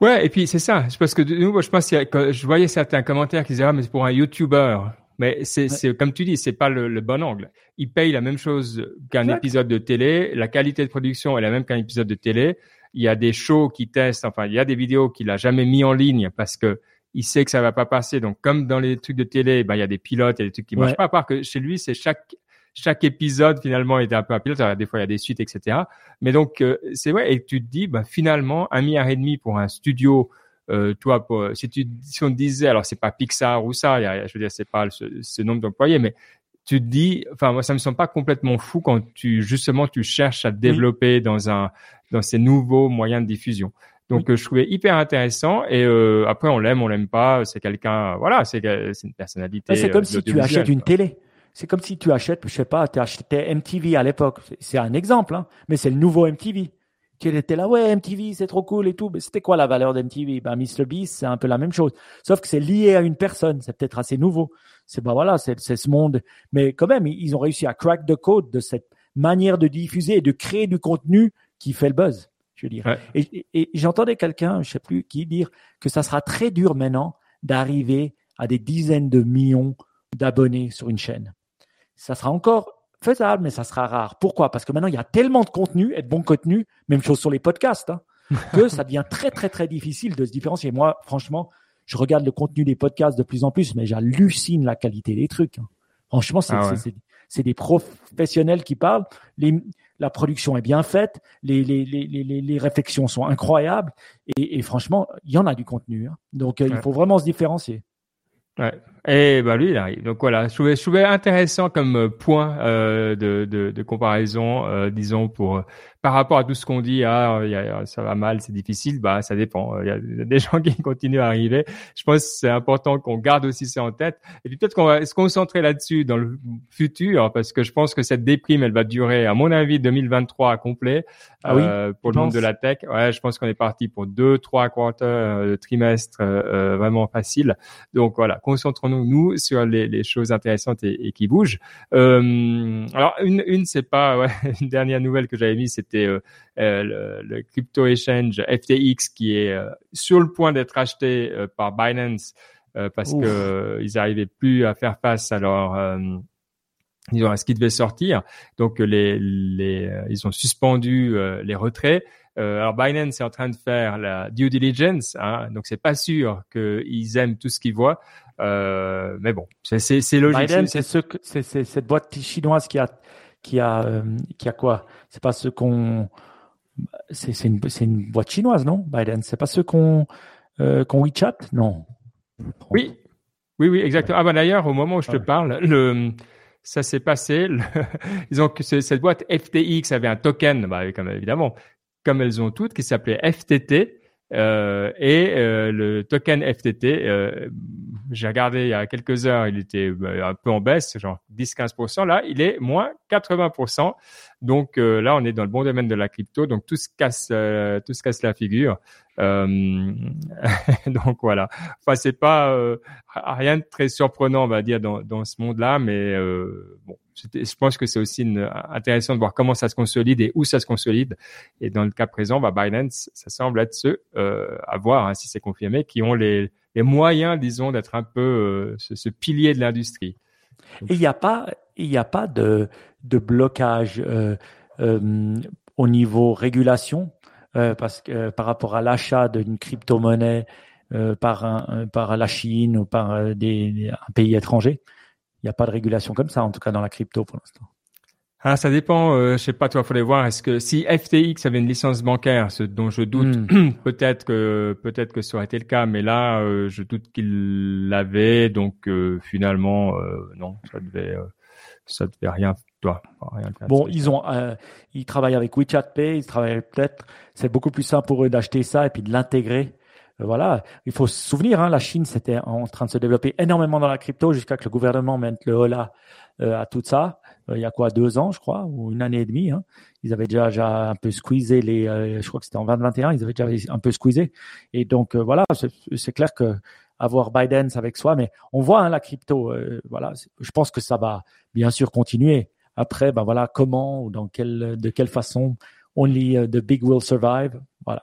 Ouais, et puis c'est ça, parce que nous, je pense que je voyais certains commentaires qui disaient ah mais c'est pour un YouTuber, mais c'est, c'est comme tu dis, c'est pas le, le, bon angle. Il paye la même chose qu'un épisode de télé. La qualité de production est la même qu'un épisode de télé. Il y a des shows qui testent. Enfin, il y a des vidéos qu'il a jamais mis en ligne parce que il sait que ça va pas passer. Donc, comme dans les trucs de télé, ben, il y a des pilotes, il y a des trucs qui marchent pas. À part que chez lui, c'est chaque chaque épisode finalement était un peu un pilote. Alors, des fois, il y a des suites, etc. Mais donc, euh, c'est vrai. Et tu te dis, ben, finalement, un milliard et demi pour un studio euh, toi, si tu si on te disait, alors c'est pas Pixar ou ça, je veux dire, c'est pas ce, nombre d'employés, mais tu te dis, enfin moi ça me semble pas complètement fou quand tu justement tu cherches à te développer dans un dans ces nouveaux moyens de diffusion. Donc euh, je trouvais hyper intéressant et euh, après on l'aime, on l'aime pas, c'est quelqu'un, voilà, c'est c'est une personnalité. C'est comme si tu achètes une télé. C'est comme si tu achètes, je sais pas, tu achetais MTV à l'époque. C'est un exemple, hein, mais c'est le nouveau MTV qu'elle était là, ouais, MTV, c'est trop cool et tout. Mais c'était quoi la valeur d'MTV Ben, MrBeast, c'est un peu la même chose. Sauf que c'est lié à une personne. C'est peut-être assez nouveau. C'est, ben voilà, c'est, c'est ce monde. Mais quand même, ils ont réussi à crack the code de cette manière de diffuser et de créer du contenu qui fait le buzz. Je veux dire. Et, et, j'entendais quelqu'un, je sais plus qui, dire que ça sera très dur maintenant d'arriver à des dizaines de millions d'abonnés sur une chaîne. Ça sera encore faisable, mais ça sera rare. Pourquoi? Parce que maintenant, il y a tellement de contenu et de bon contenu, même chose sur les podcasts, hein, que ça devient très, très, très difficile de se différencier. Moi, franchement, je regarde le contenu des podcasts de plus en plus, mais j'hallucine la qualité des trucs. Hein. Franchement, ah c'est des professionnels qui parlent. Les, la production est bien faite, les, les, les, les réflexions sont incroyables, et, et franchement, il y en a du contenu. Hein. Donc, euh, il faut vraiment se différencier. Ouais. Et bah lui, il arrive. Donc voilà, je trouvais, je trouvais intéressant comme euh, point euh, de, de, de, comparaison, euh, disons pour par rapport à tout ce qu'on dit, ah, y a, ça va mal, c'est difficile, bah ça dépend. Il y a des gens qui continuent à arriver. Je pense que c'est important qu'on garde aussi ça en tête. Et puis peut-être qu'on va se concentrer là-dessus dans le futur, parce que je pense que cette déprime, elle va durer, à mon avis, 2023 à complet ah oui, euh, pour le monde de la tech. Ouais, je pense qu'on est parti pour deux, trois quarters euh, de trimestre euh, vraiment facile. Donc voilà, concentrons-nous nous sur les, les choses intéressantes et, et qui bougent. alors une, une c'est pas ouais, une dernière nouvelle que j'avais mise, c'était euh, euh, le, crypto exchange FTX qui est euh, sur le point d'être acheté par Binance parce qu'ils que ils arrivaient plus à faire face à leur ont ce qui devait sortir. Donc les, les ils ont suspendu les retraits. alors Binance est en train de faire la due diligence, hein, donc c'est pas sûr qu'ils aiment tout ce qu'ils voient. mais bon, c'est logique. Binance, c'est ce c'est cette boîte chinoise qui a qui a, euh, qui a quoi? C'est pas ce qu'on. C'est une, une boîte chinoise, non Biden? C'est pas ce qu'on euh, qu'on WeChat? Non. Oui, oui, oui, exactement. Ah bah d'ailleurs, au moment où je te parle, le, ça s'est passé. Le, ils ont que cette boîte FTX avait un token, bah, comme évidemment, comme elles ont toutes, qui s'appelait FTT. Euh, et euh, le token FTT, euh, j'ai regardé il y a quelques heures, il était euh, un peu en baisse, genre 10-15%. Là, il est moins 80%. Donc euh, là, on est dans le bon domaine de la crypto. Donc tout se casse, tout se casse la figure. donc voilà. Enfin, c'est pas rien de très surprenant, on va dire, dans, dans ce monde-là, mais bon, je pense que c'est aussi intéressant de voir comment ça se consolide et où ça se consolide. Et dans le cas présent, bah, Binance, ça semble être ceux euh, à voir hein, si c'est confirmé, qui ont les, les moyens, disons, d'être un peu euh, ce, ce, pilier de l'industrie. Il n'y a pas, il n'y a pas de, de blocage euh, euh, au niveau régulation, euh, parce que par rapport à l'achat d'une crypto-monnaie par, un, par la Chine ou par des, un pays étranger. Il n'y a pas de régulation comme ça, en tout cas dans la crypto pour l'instant. Ah, ça dépend. Euh, je sais pas, toi, faudrait voir. Est-ce que si FTX avait une licence bancaire, ce dont je doute, hmm. peut-être que peut-être que ça aurait été le cas, mais là, euh, je doute qu'il l'avait. Donc euh, finalement, euh, non, ça devait ça devait rien. Toi, rien bon, ils ont, ils travaillent avec WeChat Pay, ils travaillent peut-être. C'est beaucoup plus simple pour eux d'acheter ça et puis de l'intégrer euh, voilà, il faut se souvenir, hein, la Chine c'était en train de se développer énormément dans la crypto jusqu'à que le gouvernement mette le holà euh, à tout ça. Euh, il y a quoi, deux ans, je crois, ou une année et demie. Hein. Ils avaient déjà, déjà un peu squeezé les, je crois que c'était en 2021, ils avaient déjà un peu squeezé. Et donc voilà, c'est clair que avoir Biden avec soi, mais on voit hein, la crypto. voilà, je pense que ça va bien sûr continuer. Après, ben voilà, comment ou dans quelle, de quelle façon, only the big will survive. Voilà.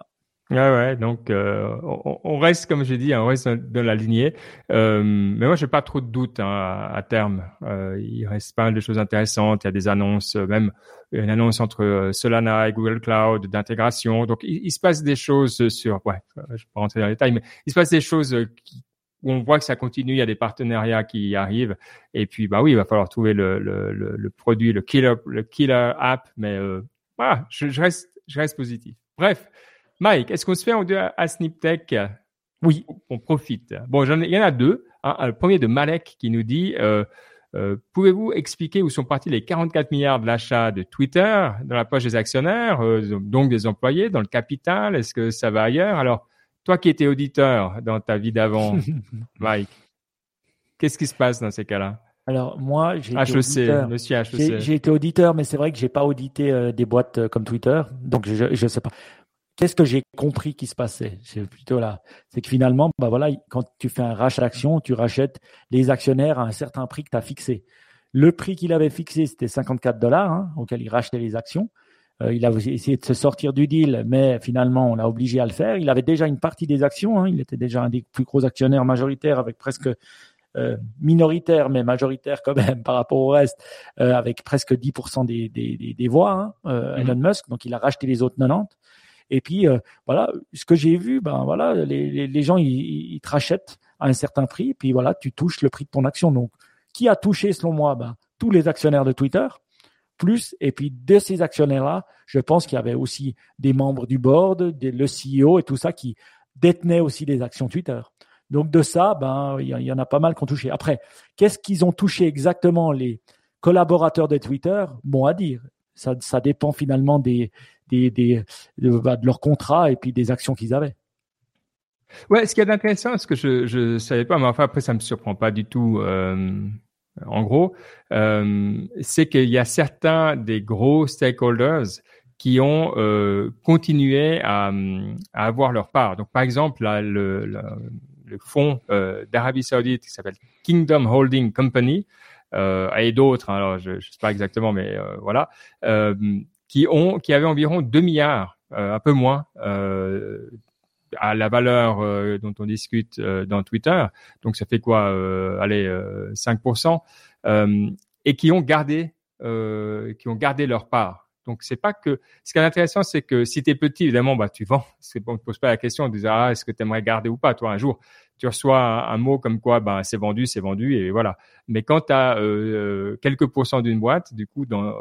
Ouais, ouais, donc euh, on, reste, comme j'ai dit, on reste dans, la lignée. Euh, mais moi, j'ai pas trop de doutes hein, à, terme. Euh, il reste pas mal de choses intéressantes. Il y a des annonces, euh, même une annonce entre euh, Solana et Google Cloud d'intégration. Donc, il, il, se passe des choses sur. Ouais, je pas rentrer dans les détails, mais il se passe des choses qui, on voit que ça continue. Il y a des partenariats qui arrivent. Et puis, bah oui, il va falloir trouver le, le, le, le produit, le killer, le killer app. Mais voilà, je, je reste, je reste positif. Bref. Mike, est-ce qu'on se fait en deux à SnipTech Oui. On profite. Bon, il y en a deux. Un, le premier de Malek qui nous dit euh, euh, Pouvez-vous expliquer où sont partis les 44 milliards de l'achat de Twitter dans la poche des actionnaires, euh, donc des employés, dans le capital? Est-ce que ça va ailleurs? Alors, toi qui étais auditeur dans ta vie d'avant, Mike, qu'est-ce qui se passe dans ces cas-là? Alors moi, j'ai été auditeur. Monsieur HEC. J'ai été auditeur, mais c'est vrai que j'ai pas audité des boîtes comme Twitter, donc je ne sais pas qu'est-ce que j'ai compris qui se passait? C'est plutôt là. C'est que finalement, bah voilà, quand tu fais un rachat d'actions, tu rachètes les actionnaires à un certain prix que tu as fixé. Le prix qu'il avait fixé, c'était 54 dollars, hein, auquel il rachetait les actions. Euh, il a essayé de se sortir du deal, mais finalement, on l'a obligé à le faire. Il avait déjà une partie des actions. Hein, il était déjà un des plus gros actionnaires majoritaires, avec presque euh, minoritaire, mais majoritaire quand même par rapport au reste, euh, avec presque 10% des, des, des, voix, hein, euh, mm-hmm. Elon Musk. Donc, il a racheté les autres 90. Et puis euh, voilà, ce que j'ai vu, ben voilà, les, les, gens ils, ils, te rachètent à un certain prix, puis voilà, tu touches le prix de ton action. Donc, qui a touché selon moi ben, tous les actionnaires de Twitter, plus et puis de ces actionnaires-là, je pense qu'il y avait aussi des membres du board, le CEO et tout ça qui détenaient aussi des actions Twitter. Donc de ça, ben il y, en a pas mal qui ont touché. Après, qu'est-ce qu'ils ont touché exactement les collaborateurs de Twitter? Bon à dire. Ça, dépend finalement des, de, bah, leur contrat et puis des actions qu'ils avaient. Ouais, ce qui est intéressant, ce que je je savais pas, mais enfin après ça me surprend pas du tout. Euh, en gros, euh, c'est qu'il y a certains des gros stakeholders qui ont euh, continué à, à, avoir leur part. Donc par exemple, là, le, le, le fonds euh, d'Arabie Saoudite qui s'appelle Kingdom Holding Company euh, et d'autres, hein, alors je ne sais pas exactement, mais euh, voilà, euh, qui ont qui avaient environ 2 milliards, un peu moins, à la valeur euh, dont on discute euh, dans Twitter. Donc ça fait quoi euh, Allez, 5%. et qui ont gardé, qui ont gardé leur part. Donc c'est pas que ce qui est intéressant, c'est que si tu es petit, évidemment, bah tu vends. C'est bon, on te pose pas la question de dire ah est-ce que tu aimerais garder ou pas. Toi un jour, tu reçois un, mot comme quoi bah c'est vendu, c'est vendu et voilà. Mais quand tu as euh, quelques pourcents d'une boîte, du coup, dans,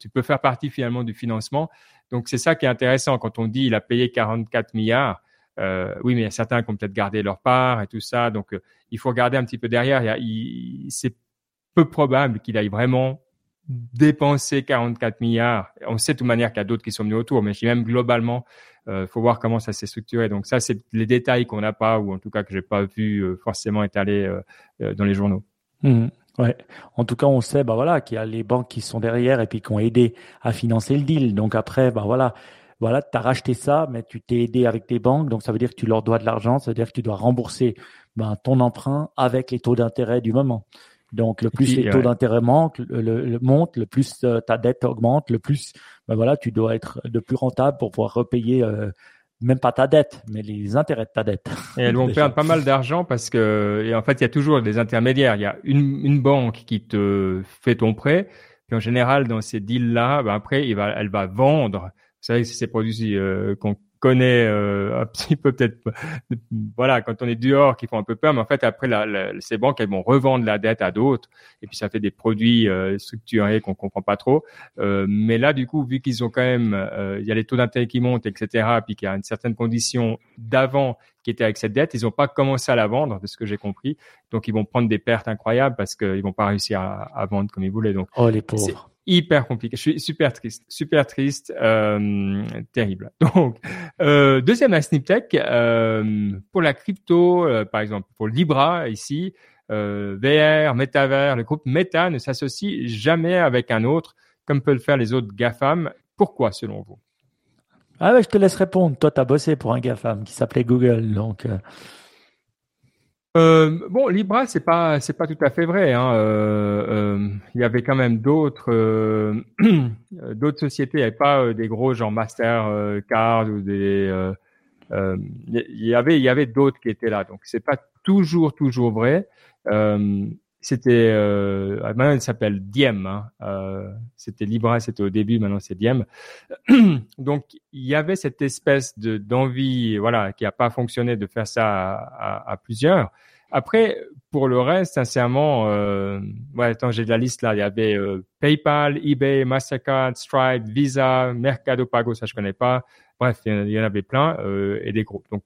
tu peux faire partie finalement du financement. Donc c'est ça qui est intéressant quand on dit il a payé 44 milliards. Euh, oui, mais il y a certains qui ont peut-être gardé leur part et tout ça. Donc, euh, il faut regarder un petit peu derrière. C'est peu probable qu'il aille vraiment dépenser 44 milliards. On sait de toute manière qu'il y a d'autres qui sont venus autour, mais même globalement, euh, faut voir comment ça s'est structuré. Donc ça, c'est les détails qu'on n'a pas, ou en tout cas que j'ai pas vu euh, forcément étalés dans les journaux. Mmh. Ouais. En tout cas, on sait, bah voilà, qu'il y a les banques qui sont derrière et puis qui ont aidé à financer le deal. Donc après, bah voilà, voilà, tu as racheté ça, mais tu t'es aidé avec tes banques, donc ça veut dire que tu leur dois de l'argent, ça veut dire que tu dois rembourser ben, ton emprunt avec les taux d'intérêt du moment. Donc le plus les taux d'intérêt montent, le, monte, le plus euh, ta dette augmente, le plus ben voilà, tu dois être de plus rentable pour pouvoir repayer euh, même pas ta dette, mais les intérêts de ta dette. Et elles vont perdre pas mal d'argent parce que, et en fait, il y a toujours des intermédiaires. Il y a une, une banque qui te fait ton prêt, puis en général, dans ces deals-là, ben après, il va, elle va vendre c'est vrai que c'est ces produits euh, qu'on connaît euh, un petit peu peut-être voilà quand on est dehors qui font un peu peur mais en fait après la, ces banques elles vont revendre la dette à d'autres et puis ça fait des produits euh, structurés qu'on comprend pas trop. Euh, mais là du coup vu qu'ils ont quand même euh, il y a les taux d'intérêt qui montent etc puis qu'il y a une certaine condition d'avant qui était avec cette dette ils n'ont pas commencé à la vendre de ce que j'ai compris. Donc ils vont prendre des pertes incroyables parce qu'ils vont pas réussir à, à vendre comme ils voulaient. Donc oh les pauvres hyper compliqué. Je suis super triste, super triste, euh, terrible. Donc, euh, deuxième Snip Tech, euh, pour la crypto, par exemple, pour Libra ici, VR, Metaverse, le groupe Meta ne s'associe jamais avec un autre, comme peuvent le faire les autres GAFAM. Pourquoi, selon vous? Ah je te laisse répondre. Toi, tu as bossé pour un GAFAM qui s'appelait Google, donc. Euh, bon, Libra, c'est pas, c'est pas tout à fait vrai. Hein. Euh, euh, il y avait quand même d'autres, d'autres sociétés. Il n'y avait pas des gros genre Mastercard ou des. il y avait, il y avait d'autres qui étaient là. Donc c'est pas toujours, toujours vrai. C'était, maintenant il s'appelle Diem. Hein. c'était Libra, c'était au début. Maintenant c'est Diem. Donc il y avait cette espèce de d'envie, voilà, qui a pas fonctionné de faire ça à, à, à plusieurs. Après, pour le reste, sincèrement, euh, ouais, attends, j'ai de la liste là. Il y avait euh, PayPal, eBay, Mastercard, Stripe, Visa, Mercado Pago, ça je connais pas. Bref, il y en avait plein euh, et des groupes. Donc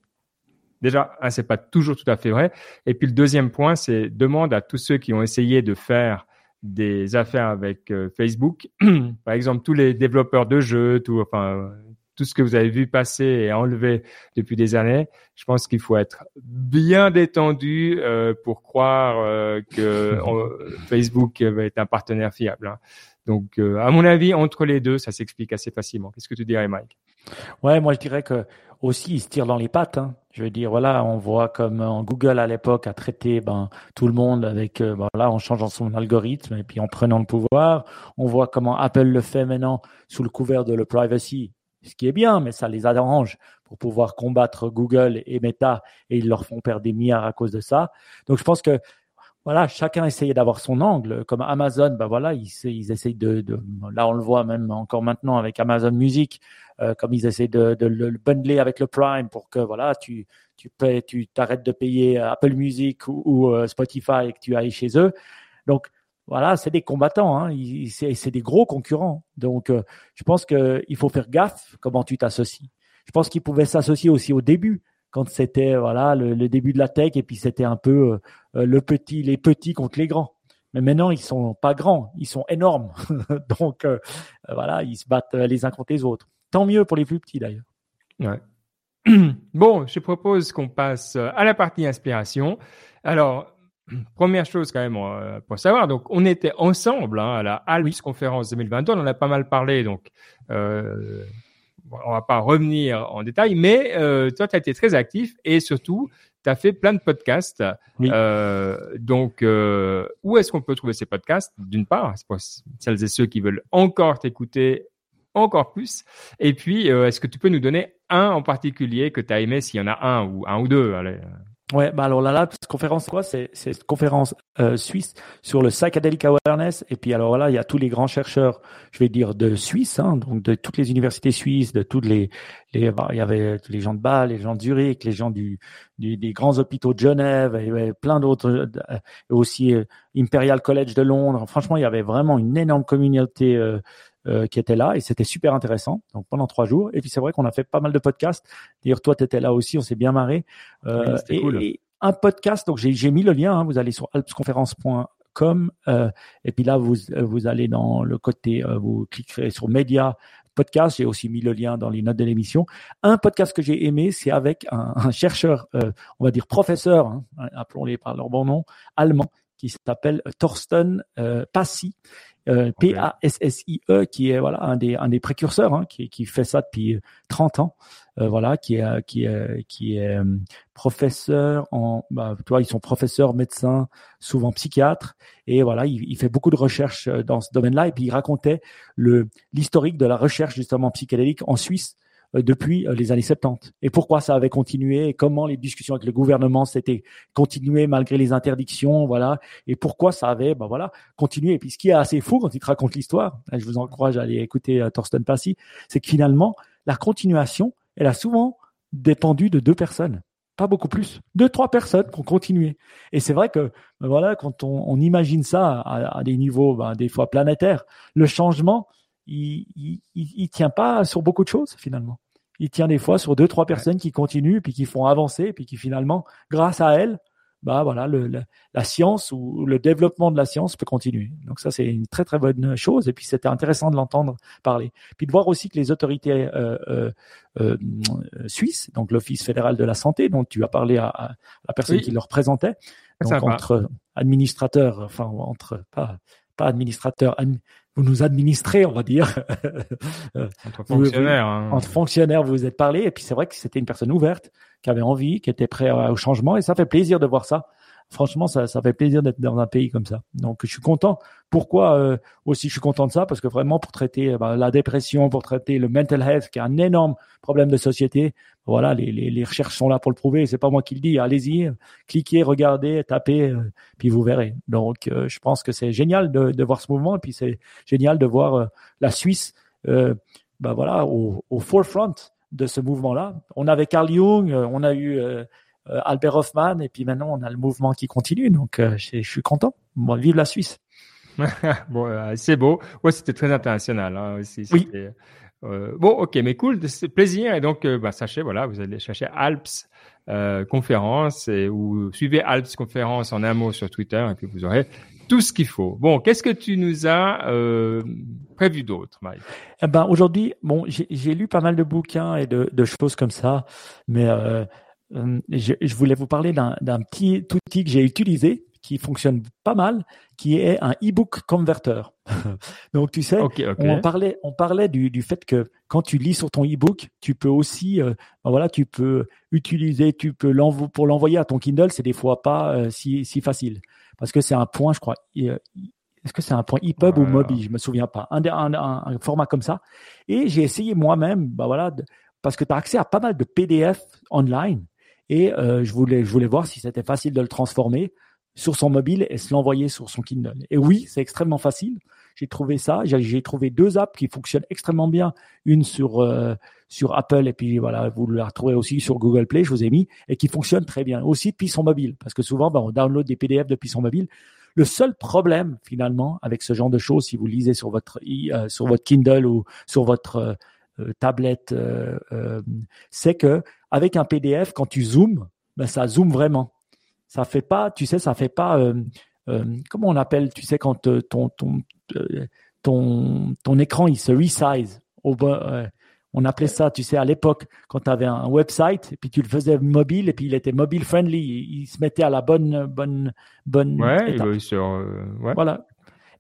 déjà, hein, c'est pas toujours tout à fait vrai. Et puis le deuxième point, c'est demande à tous ceux qui ont essayé de faire des affaires avec euh, Facebook, par exemple tous les développeurs de jeux, tout, enfin tout ce que vous avez vu passer et enlever depuis des années, je pense qu'il faut être bien détendu euh, pour croire euh, que Facebook va être un partenaire fiable. Hein. Donc, euh, à mon avis, entre les deux, ça s'explique assez facilement. Qu'est-ce que tu dirais, Mike? Ouais, moi je dirais que aussi ils se tirent dans les pattes. Hein. Je veux dire, voilà, on voit comme en Google à l'époque a traité ben, tout le monde avec, euh, voilà, en changeant son algorithme et puis en prenant le pouvoir. On voit comment Apple le fait maintenant sous le couvert de le privacy ce qui est bien, mais ça les arrange pour pouvoir combattre Google et Meta et ils leur font perdre des milliards à cause de ça. Donc je pense que voilà, chacun essayait d'avoir son angle. Comme Amazon, ben voilà, ils, essayent de, là on le voit même encore maintenant avec Amazon Music, euh, comme ils essayent de, le bundler avec le Prime pour que voilà, tu tu payes, tu t'arrêtes de payer Apple Music ou, ou euh, Spotify et que tu ailles chez eux. Donc voilà, c'est des combattants, hein. c'est des gros concurrents. Donc, euh, je pense qu'il faut faire gaffe comment tu t'associes. Je pense qu'ils pouvaient s'associer aussi au début, quand c'était voilà le, début de la tech et puis c'était un peu euh, le petit, les petits contre les grands. Mais maintenant, ils sont pas grands, ils sont énormes. Donc voilà, ils se battent les uns contre les autres. Tant mieux pour les plus petits d'ailleurs. Ouais. Bon, je propose qu'on passe à la partie inspiration. Alors, première chose quand même euh, pour savoir, donc on était ensemble hein, à la Alps conférence 2022, on en a pas mal parlé, donc euh, on va pas revenir en détail, mais euh, toi tu as été très actif et surtout tu as fait plein de podcasts. Euh, donc euh, où est-ce qu'on peut trouver ces podcasts? D'une part, c'est pour celles et ceux qui veulent encore t'écouter encore plus. Et puis, est-ce que tu peux nous donner un en particulier que tu as aimé, s'il y en a un ou un ou deux allez. Ouais, bah alors là, la conférence quoi? C'est une conférence euh, suisse sur le psychedelic awareness. Et puis alors là, il y a tous les grands chercheurs, je vais dire de Suisse, hein, donc de toutes les universités suisses, de toutes les, les bah, il y avait les gens de Bâle, les gens de Zurich, les gens du, du des grands hôpitaux de Genève, et, plein d'autres, euh, et aussi euh, Imperial College de Londres. Franchement, il y avait vraiment une énorme communauté. Euh, euh, qui était là et c'était super intéressant. Donc pendant trois jours. Et puis c'est vrai qu'on a fait pas mal de podcasts. D'ailleurs, toi, tu étais là aussi, on s'est bien marré. Euh, et, un podcast, donc j'ai mis le lien, hein, vous allez sur alpsconférence.com euh, et puis là, vous, vous allez dans le côté, euh, vous cliquerez sur médias podcast. J'ai aussi mis le lien dans les notes de l'émission. Un podcast que j'ai aimé, c'est avec un, un chercheur, euh, on va dire professeur, hein, appelons-les par leur bon nom, allemand, qui s'appelle Thorsten euh, Passy. Euh, P-A-S-S-I-E, qui est voilà un des un des précurseurs, hein, qui qui fait ça depuis 30 ans, euh, voilà, qui est qui est qui est euh, professeur en, bah, tu vois, ils sont professeurs, médecins, souvent psychiatres, et voilà, il, il fait beaucoup de recherches euh, dans ce domaine-là, et puis il racontait le l'historique de la recherche justement psychédélique en Suisse euh, depuis euh, les années 70 et pourquoi ça avait continué et comment les discussions avec le gouvernement s'étaient continuées malgré les interdictions, voilà, et pourquoi ça avait, ben voilà, continué. Et puis ce qui est assez fou quand il te raconte l'histoire, je vous encourage à aller écouter euh, Thorsten Passy, c'est que finalement la continuation, elle a souvent dépendu de deux personnes pas beaucoup plus. Deux, trois personnes qui ont continué. Et c'est vrai que, ben voilà, quand on, on imagine ça à, à des niveaux, ben, des fois planétaires, le changement, il, il, il, tient pas sur beaucoup de choses finalement. Il tient des fois sur deux trois personnes qui continuent puis qui font avancer puis qui finalement, grâce à elles, bah voilà, le, la science ou le développement de la science peut continuer. Donc ça c'est une très très bonne chose et puis c'était intéressant de l'entendre parler. Puis de voir aussi que les autorités euh, euh, euh, suisses, donc l'Office fédéral de la santé, dont tu as parlé à, la personne qui le représentait, donc entre administrateurs, enfin entre pas pas administrateurs, vous nous administrez, on va dire. entre fonctionnaires. Vous, hein. Entre fonctionnaires, vous vous êtes parlé. Et puis c'est vrai que c'était une personne ouverte, qui avait envie, qui était prêt au changement. Et ça fait plaisir de voir ça franchement, ça, ça fait plaisir d'être dans un pays comme ça. Donc, je suis content. Pourquoi euh, aussi je suis content de ça? Parce que vraiment, pour traiter bah, la dépression, pour traiter le mental health, qui est un énorme problème de société, voilà, les, les, les recherches sont là pour le prouver. C'est pas moi qui le dis. Allez-y, cliquez, regardez, tapez, euh, puis vous verrez. Donc, euh, je pense que c'est génial de, de, voir ce mouvement, et puis c'est génial de voir la Suisse, bah voilà, au, au forefront de ce mouvement-là. On avait Carl Jung, on a eu euh, Albert Hoffman, et puis maintenant on a le mouvement qui continue. Donc euh, je, suis content. Moi, vive la Suisse. bon, euh, c'est beau. Ouais, c'était très international hein, aussi. Oui. bon, ok, mais cool, c'est plaisir. Et donc, bah, sachez, voilà, vous allez chercher Alps conférence et, ou suivez Alps conférence en un mot sur Twitter et puis vous aurez tout ce qu'il faut. Bon, qu'est-ce que tu nous as prévu d'autre, Mike? Eh ben, Aujourd'hui, bon, j'ai lu pas mal de bouquins et de, de choses comme ça, mais euh, je, je, voulais vous parler d'un petit outil que j'ai utilisé qui fonctionne pas mal, qui est un e-book converter. Donc tu sais, on parlait, on parlait du, du, fait que quand tu lis sur ton e-book, tu peux aussi, euh, ben voilà, tu peux utiliser, tu peux l'envoyer pour l'envoyer à ton Kindle, c'est des fois pas euh, si, si facile parce que c'est un point, je crois. Est-ce que c'est un point EPUB ou Mobi? Je me souviens pas. Un, un, un, format comme ça. Et j'ai essayé moi-même, bah voilà, parce que tu as accès à pas mal de PDF online et euh, je voulais, je voulais voir si c'était facile de le transformer sur son mobile et se l'envoyer sur son Kindle. Et oui, c'est extrêmement facile. J'ai trouvé ça. J'ai trouvé deux apps qui fonctionnent extrêmement bien. Une sur euh, sur Apple et puis voilà, vous la retrouvez aussi sur Google Play. Je vous ai mis et qui fonctionne très bien aussi depuis son mobile parce que souvent ben, on download des PDF depuis son mobile. Le seul problème finalement avec ce genre de choses, si vous lisez sur votre euh, sur votre Kindle ou sur votre tablette, c'est que avec un PDF, quand tu zoomes, ben, ça zoome vraiment. Ça fait pas, tu sais, ça fait pas, comment on appelle, tu sais, quand ton, ton, ton, ton écran, il se resize. Au, on appelait ça, tu sais, à l'époque, quand tu avais un website, et puis tu le faisais mobile, et puis il était mobile friendly, il, se mettait à la bonne, bonne, bonne. Ouais, il sur, euh, ouais. Voilà.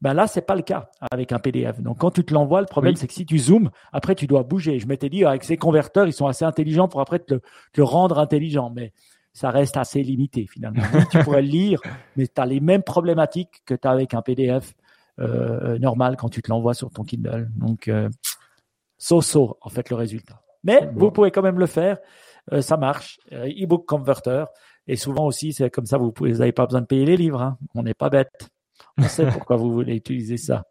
Ben là, c'est pas le cas avec un PDF. Donc, quand tu te l'envoies, le problème, c'est que si tu zoomes, après, tu dois bouger. Je m'étais dit, avec ces converteurs, ils sont assez intelligents pour après te, te rendre intelligent, mais ça reste assez limité finalement. tu pourrais le lire, mais tu as les mêmes problématiques que tu as avec un PDF euh, normal quand tu te l'envoies sur ton Kindle. Donc, euh, so-so, en fait, le résultat. Mais vous pouvez quand même le faire. Euh, ça marche. E-book converter. Et souvent aussi, c'est comme ça, vous n'avez pas besoin de payer les livres. Hein. On n'est pas bête. On pourquoi vous voulez utiliser ça?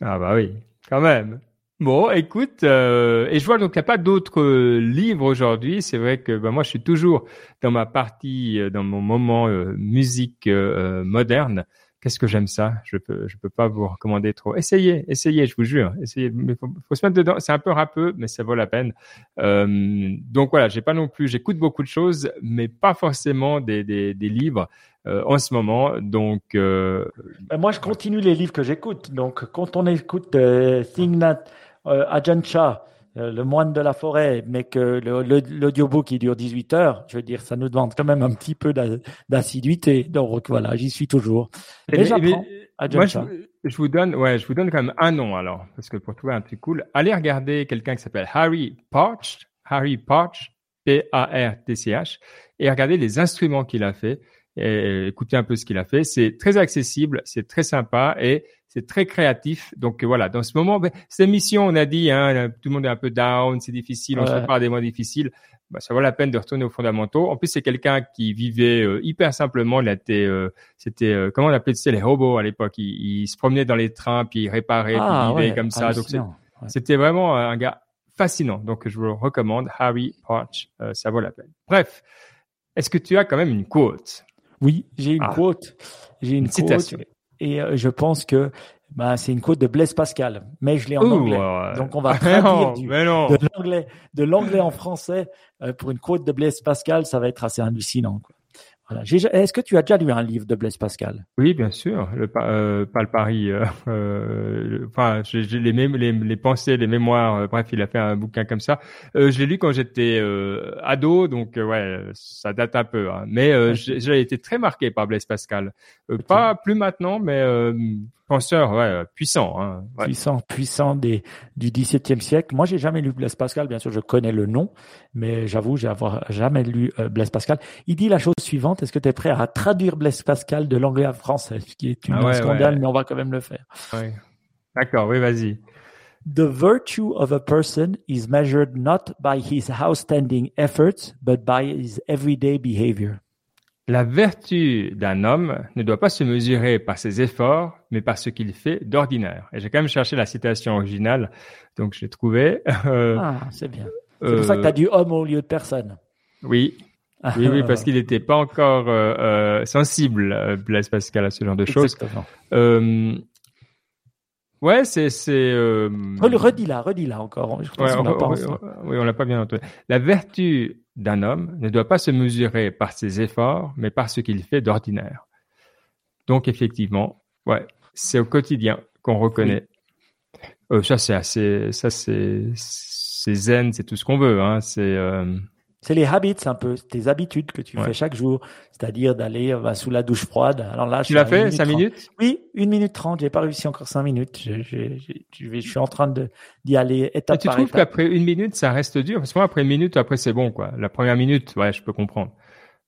Ah bah oui, quand même. Bon, écoute, euh, et je vois donc qu'il n'y a pas d'autres livres aujourd'hui. C'est vrai que bah, moi, je suis toujours dans ma partie, dans mon moment musique moderne. Qu'est-ce que j'aime ça? Je peux, je peux pas vous recommander trop. Essayez, essayez, je vous jure. Essayez. Mais faut, faut se mettre dedans. C'est un peu râpeux, mais ça vaut la peine. Euh, donc voilà, j'ai pas non plus. J'écoute beaucoup de choses, mais pas forcément des, des livres euh, en ce moment. Donc euh, ben, moi, je continue les livres que j'écoute. Donc quand on écoute euh, Thing Nat euh, Ajahn Chah, euh, le moine de la forêt, mais que l'audiobook il dure 18 heures, je veux dire, ça nous demande quand même un petit peu d'assiduité. Donc voilà, j'y suis toujours. Et, j'apprends. Moi, je, je, vous donne, ouais, je vous donne quand même un nom alors, parce que pour trouver un truc cool, allez regarder quelqu'un qui s'appelle Harry Parch, Harry Parch, P-A-R-T-C-H, et regardez les instruments qu'il a fait et écoutez un peu ce qu'il a fait. C'est très accessible, c'est très sympa et c'est très créatif. Donc voilà, dans ce moment, ben, cette émission, on a dit, hein, tout le monde est un peu down, c'est difficile, on se prépare des mois difficiles. Bah, ça vaut la peine de retourner aux fondamentaux. En plus, c'est quelqu'un qui vivait euh, hyper simplement. Il était, euh, c'était, euh, comment on appelait ça les robots à l'époque. Il, se promenait dans les trains, puis il réparait, puis ah, il vivait comme ça. Donc c'était vraiment un gars fascinant. Donc je vous le recommande, Harry Parch, ça vaut la peine. Bref, est-ce que tu as quand même une quote? Oui, j'ai une ah. quote. J'ai une, citation. Et euh, je pense que bah, c'est une quote de Blaise Pascal, mais je l'ai en anglais. Donc on va traduire du, de l'anglais, de l'anglais en français euh, pour une quote de Blaise Pascal, ça va être assez hallucinant. Quoi. Voilà. Est-ce que tu as déjà lu un livre de Blaise Pascal? Oui, bien sûr. Le, euh, pas le Paris. Euh, euh enfin, j'ai les, les, les, pensées, les mémoires. Euh, bref, il a fait un bouquin comme ça. Euh, je l'ai lu quand j'étais ado, donc ouais, ça date un peu. Hein. Mais j'ai été très marqué par Blaise Pascal. Pas plus maintenant, mais penseur ouais, puissant. Hein, Puissant, puissant des, du XVIIe siècle. Moi, j'ai jamais lu Blaise Pascal. Bien sûr, je connais le nom, mais j'avoue, j'ai jamais lu Blaise Pascal. Il dit la chose suivante est-ce que tu es prêt à traduire Blaise Pascal de l'anglais à français, ce qui est une ah scandale, mais on va quand même le faire. D'accord, oui, vas-y. The virtue of a person is measured not by his outstanding efforts, but by his everyday behavior. La vertu d'un homme ne doit pas se mesurer par ses efforts, mais par ce qu'il fait d'ordinaire. Et j'ai quand même cherché la citation originale, donc j'ai trouvé. Euh, ah, c'est bien. C'est pour ça que tu as dit homme au lieu de personne. Oui, oui, oui, parce qu'il n'était pas encore euh, euh, sensible, euh, Blaise Pascal, à ce genre de choses. Euh, ouais, c'est c'est. Euh... Redis-la, redis-la encore. Je ouais, on, on, oui, on l'a pas bien entendu. La vertu d'un homme ne doit pas se mesurer par ses efforts, mais par ce qu'il fait d'ordinaire. Donc effectivement, ouais, c'est au quotidien qu'on reconnaît. Euh, ça c'est assez, ça c'est c'est zen, c'est tout ce qu'on veut. Hein. C'est c'est les habits un peu, tes habitudes que tu fais chaque jour, c'est-à-dire d'aller euh, bah, sous la douche froide. Alors là, tu l'as fait 5 minutes? Oui, une minute trente. J'ai pas réussi encore 5 minutes. Je, je, je, je, suis en train de d'y aller étape tu trouves qu'après une minute, ça reste dur? Parce que moi, après une minute, après c'est bon quoi. La première minute, ouais, je peux comprendre.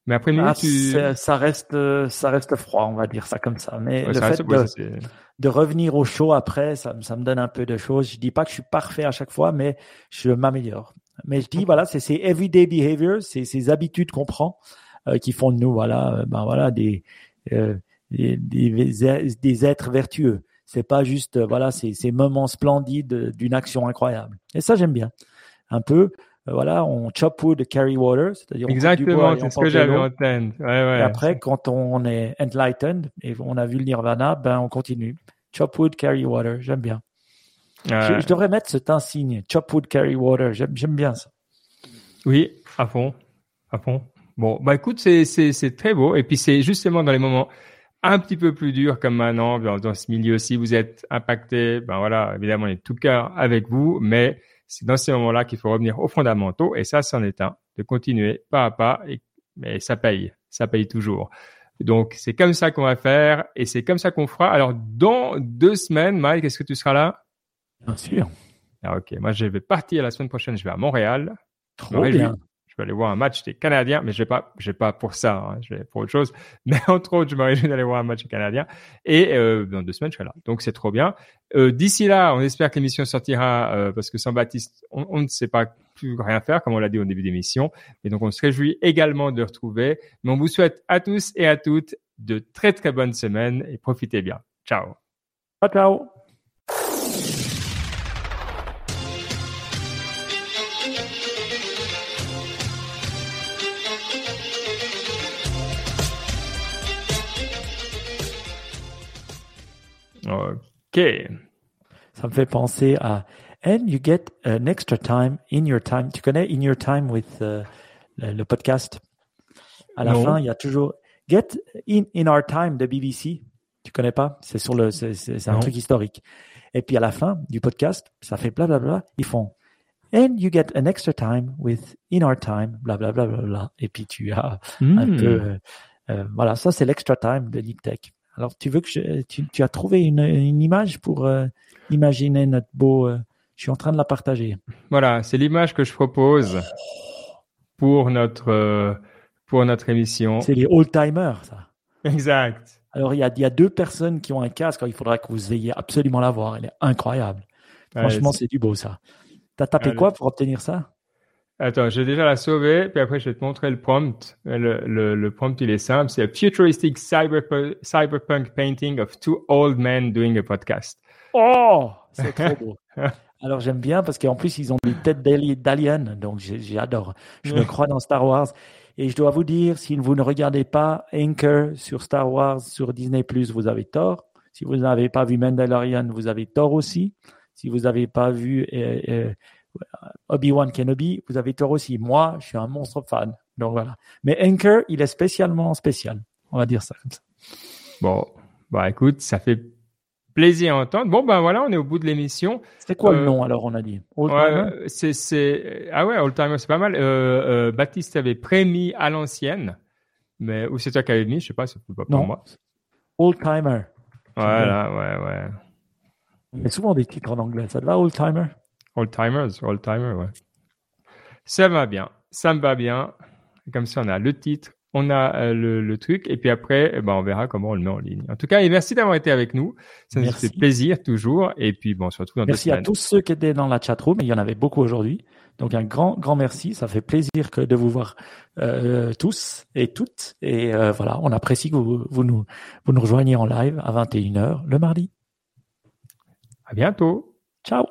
Mais après une minute, ah, tu... ça reste ça reste froid, on va dire ça comme ça. Mais le fait de, de, revenir au chaud après, ça, ça me donne un peu de choses. Je dis pas que je suis parfait à chaque fois, mais je m'améliore. Mais je dis, voilà, c'est ces everyday behaviors, c'est ces habitudes qu'on prend euh, qui font de nous, voilà, euh, ben voilà, des, euh, des, des, des, êtres vertueux. C'est pas juste, euh, voilà, ces, ces moments splendides d'une action incroyable. Et ça, j'aime bien. Un peu, voilà, on chop wood, carry water, c'est-à-dire exactement, c'est ce que j'avais en tête. Ouais, ouais, et après, quand on est enlightened et on a vu le nirvana, ben on continue. Chop wood, carry water, j'aime bien. Je, devrais mettre cet insigne, chop wood, carry water. J'aime bien ça. Oui, à fond, à fond. Bon, bah écoute, c'est c'est très beau. Et puis c'est justement dans les moments un petit peu plus durs comme maintenant, dans, ce milieu si vous êtes impacté, ben voilà, évidemment, on est tout cœur avec vous, mais c'est dans ces moments-là qu'il faut revenir aux fondamentaux. Et ça, c'en est un, de continuer pas à pas. Et, mais ça paye, ça paye toujours. Donc, c'est comme ça qu'on va faire et c'est comme ça qu'on fera. Alors, dans deux semaines, Mike, est-ce que tu seras là? Bien sûr. Ah, ok, moi je vais partir la semaine prochaine, je vais à Montréal. Trop bien. Je vais aller voir un match des Canadiens, mais je vais pas, je vais pas pour ça, hein, je vais pour autre chose. Mais entre autres, je me réjouis d'aller voir un match des Canadiens. Et euh, dans deux semaines, je serai là. Donc c'est trop bien. Euh, D'ici là, on espère que l'émission sortira euh, parce que sans Baptiste, on, on, ne sait pas plus rien faire, comme on l'a dit au début d'émission. Et donc on se réjouit également de retrouver. Mais on vous souhaite à tous et à toutes de très très bonnes semaines et profitez bien. Ciao. Ciao. ciao. OK. Ça me fait penser à And you get an extra time in your time. Tu connais In Your Time with uh, le, podcast? À la fin, il y a toujours Get in, in Our Time de BBC. Tu connais pas? C'est sur le, c'est un truc historique. Et puis à la fin du podcast, ça fait bla bla bla. Ils font And you get an extra time with In Our Time, bla bla bla bla bla. Et puis tu as un hmm. peu, euh, euh, voilà, ça c'est l'extra time de Nick Tech. Alors, tu veux que je, tu, as trouvé une, image pour euh, imaginer notre beau. Euh, je suis en train de la partager. Voilà, c'est l'image que je propose pour notre euh, pour notre émission. C'est les old timers, ça. Exact. Alors, il y a, il y a deux personnes qui ont un casque. Il faudra que vous ayez absolument la voir. Elle est incroyable. Franchement, c'est du beau, ça. T'as tapé quoi pour obtenir ça? Attends, j'ai déjà la sauvé, puis après je vais te montrer le prompt. Le, le, le prompt, il est simple. C'est a futuristic cyberpunk painting of two old men doing a podcast. Oh, c'est trop beau. Alors j'aime bien parce qu'en plus ils ont des têtes d'aliens, donc j'adore. Je me crois dans Star Wars. Et je dois vous dire, si vous ne regardez pas Anchor sur Star Wars, sur Disney+, vous avez tort. Si vous n'avez pas vu Mandalorian, vous avez tort aussi. Si vous n'avez pas vu euh, euh, Obi-Wan Kenobi, vous avez tort aussi. Moi, je suis un monstre fan. Donc voilà. Mais Anchor, il est spécialement spécial. On va dire ça comme ça. Bon, bah écoute, ça fait plaisir à entendre. Bon, ben voilà, on est au bout de l'émission. C'est quoi le euh, nom alors, on a dit? C'est, c'est, Ah ouais, Old Timer, c'est pas mal. Euh, euh, Baptiste avait prémis à l'ancienne, mais ou c'est toi qui avais mis, je sais pas, c'est pas pour moi. Old Timer. Voilà, ouais, ouais. Il y a souvent des titres en anglais. Ça te va, Old Timer? Old timers, old timer, ouais. Ça va bien, ça me va bien. Comme ça, on a le titre, on a euh, le, truc, et puis après, eh ben, on verra comment on le met en ligne. En tout cas, et merci d'avoir été avec nous. Ça nous fait plaisir toujours. Et puis, bon, on se retrouve dans Merci à tous ceux qui étaient dans la chat room. Il y en avait beaucoup aujourd'hui. Donc, un grand, grand merci. Ça fait plaisir que de vous voir euh, tous et toutes. Et euh, voilà, on apprécie que vous, vous, nous, vous nous rejoigniez en live à 21h le mardi. À bientôt. Ciao.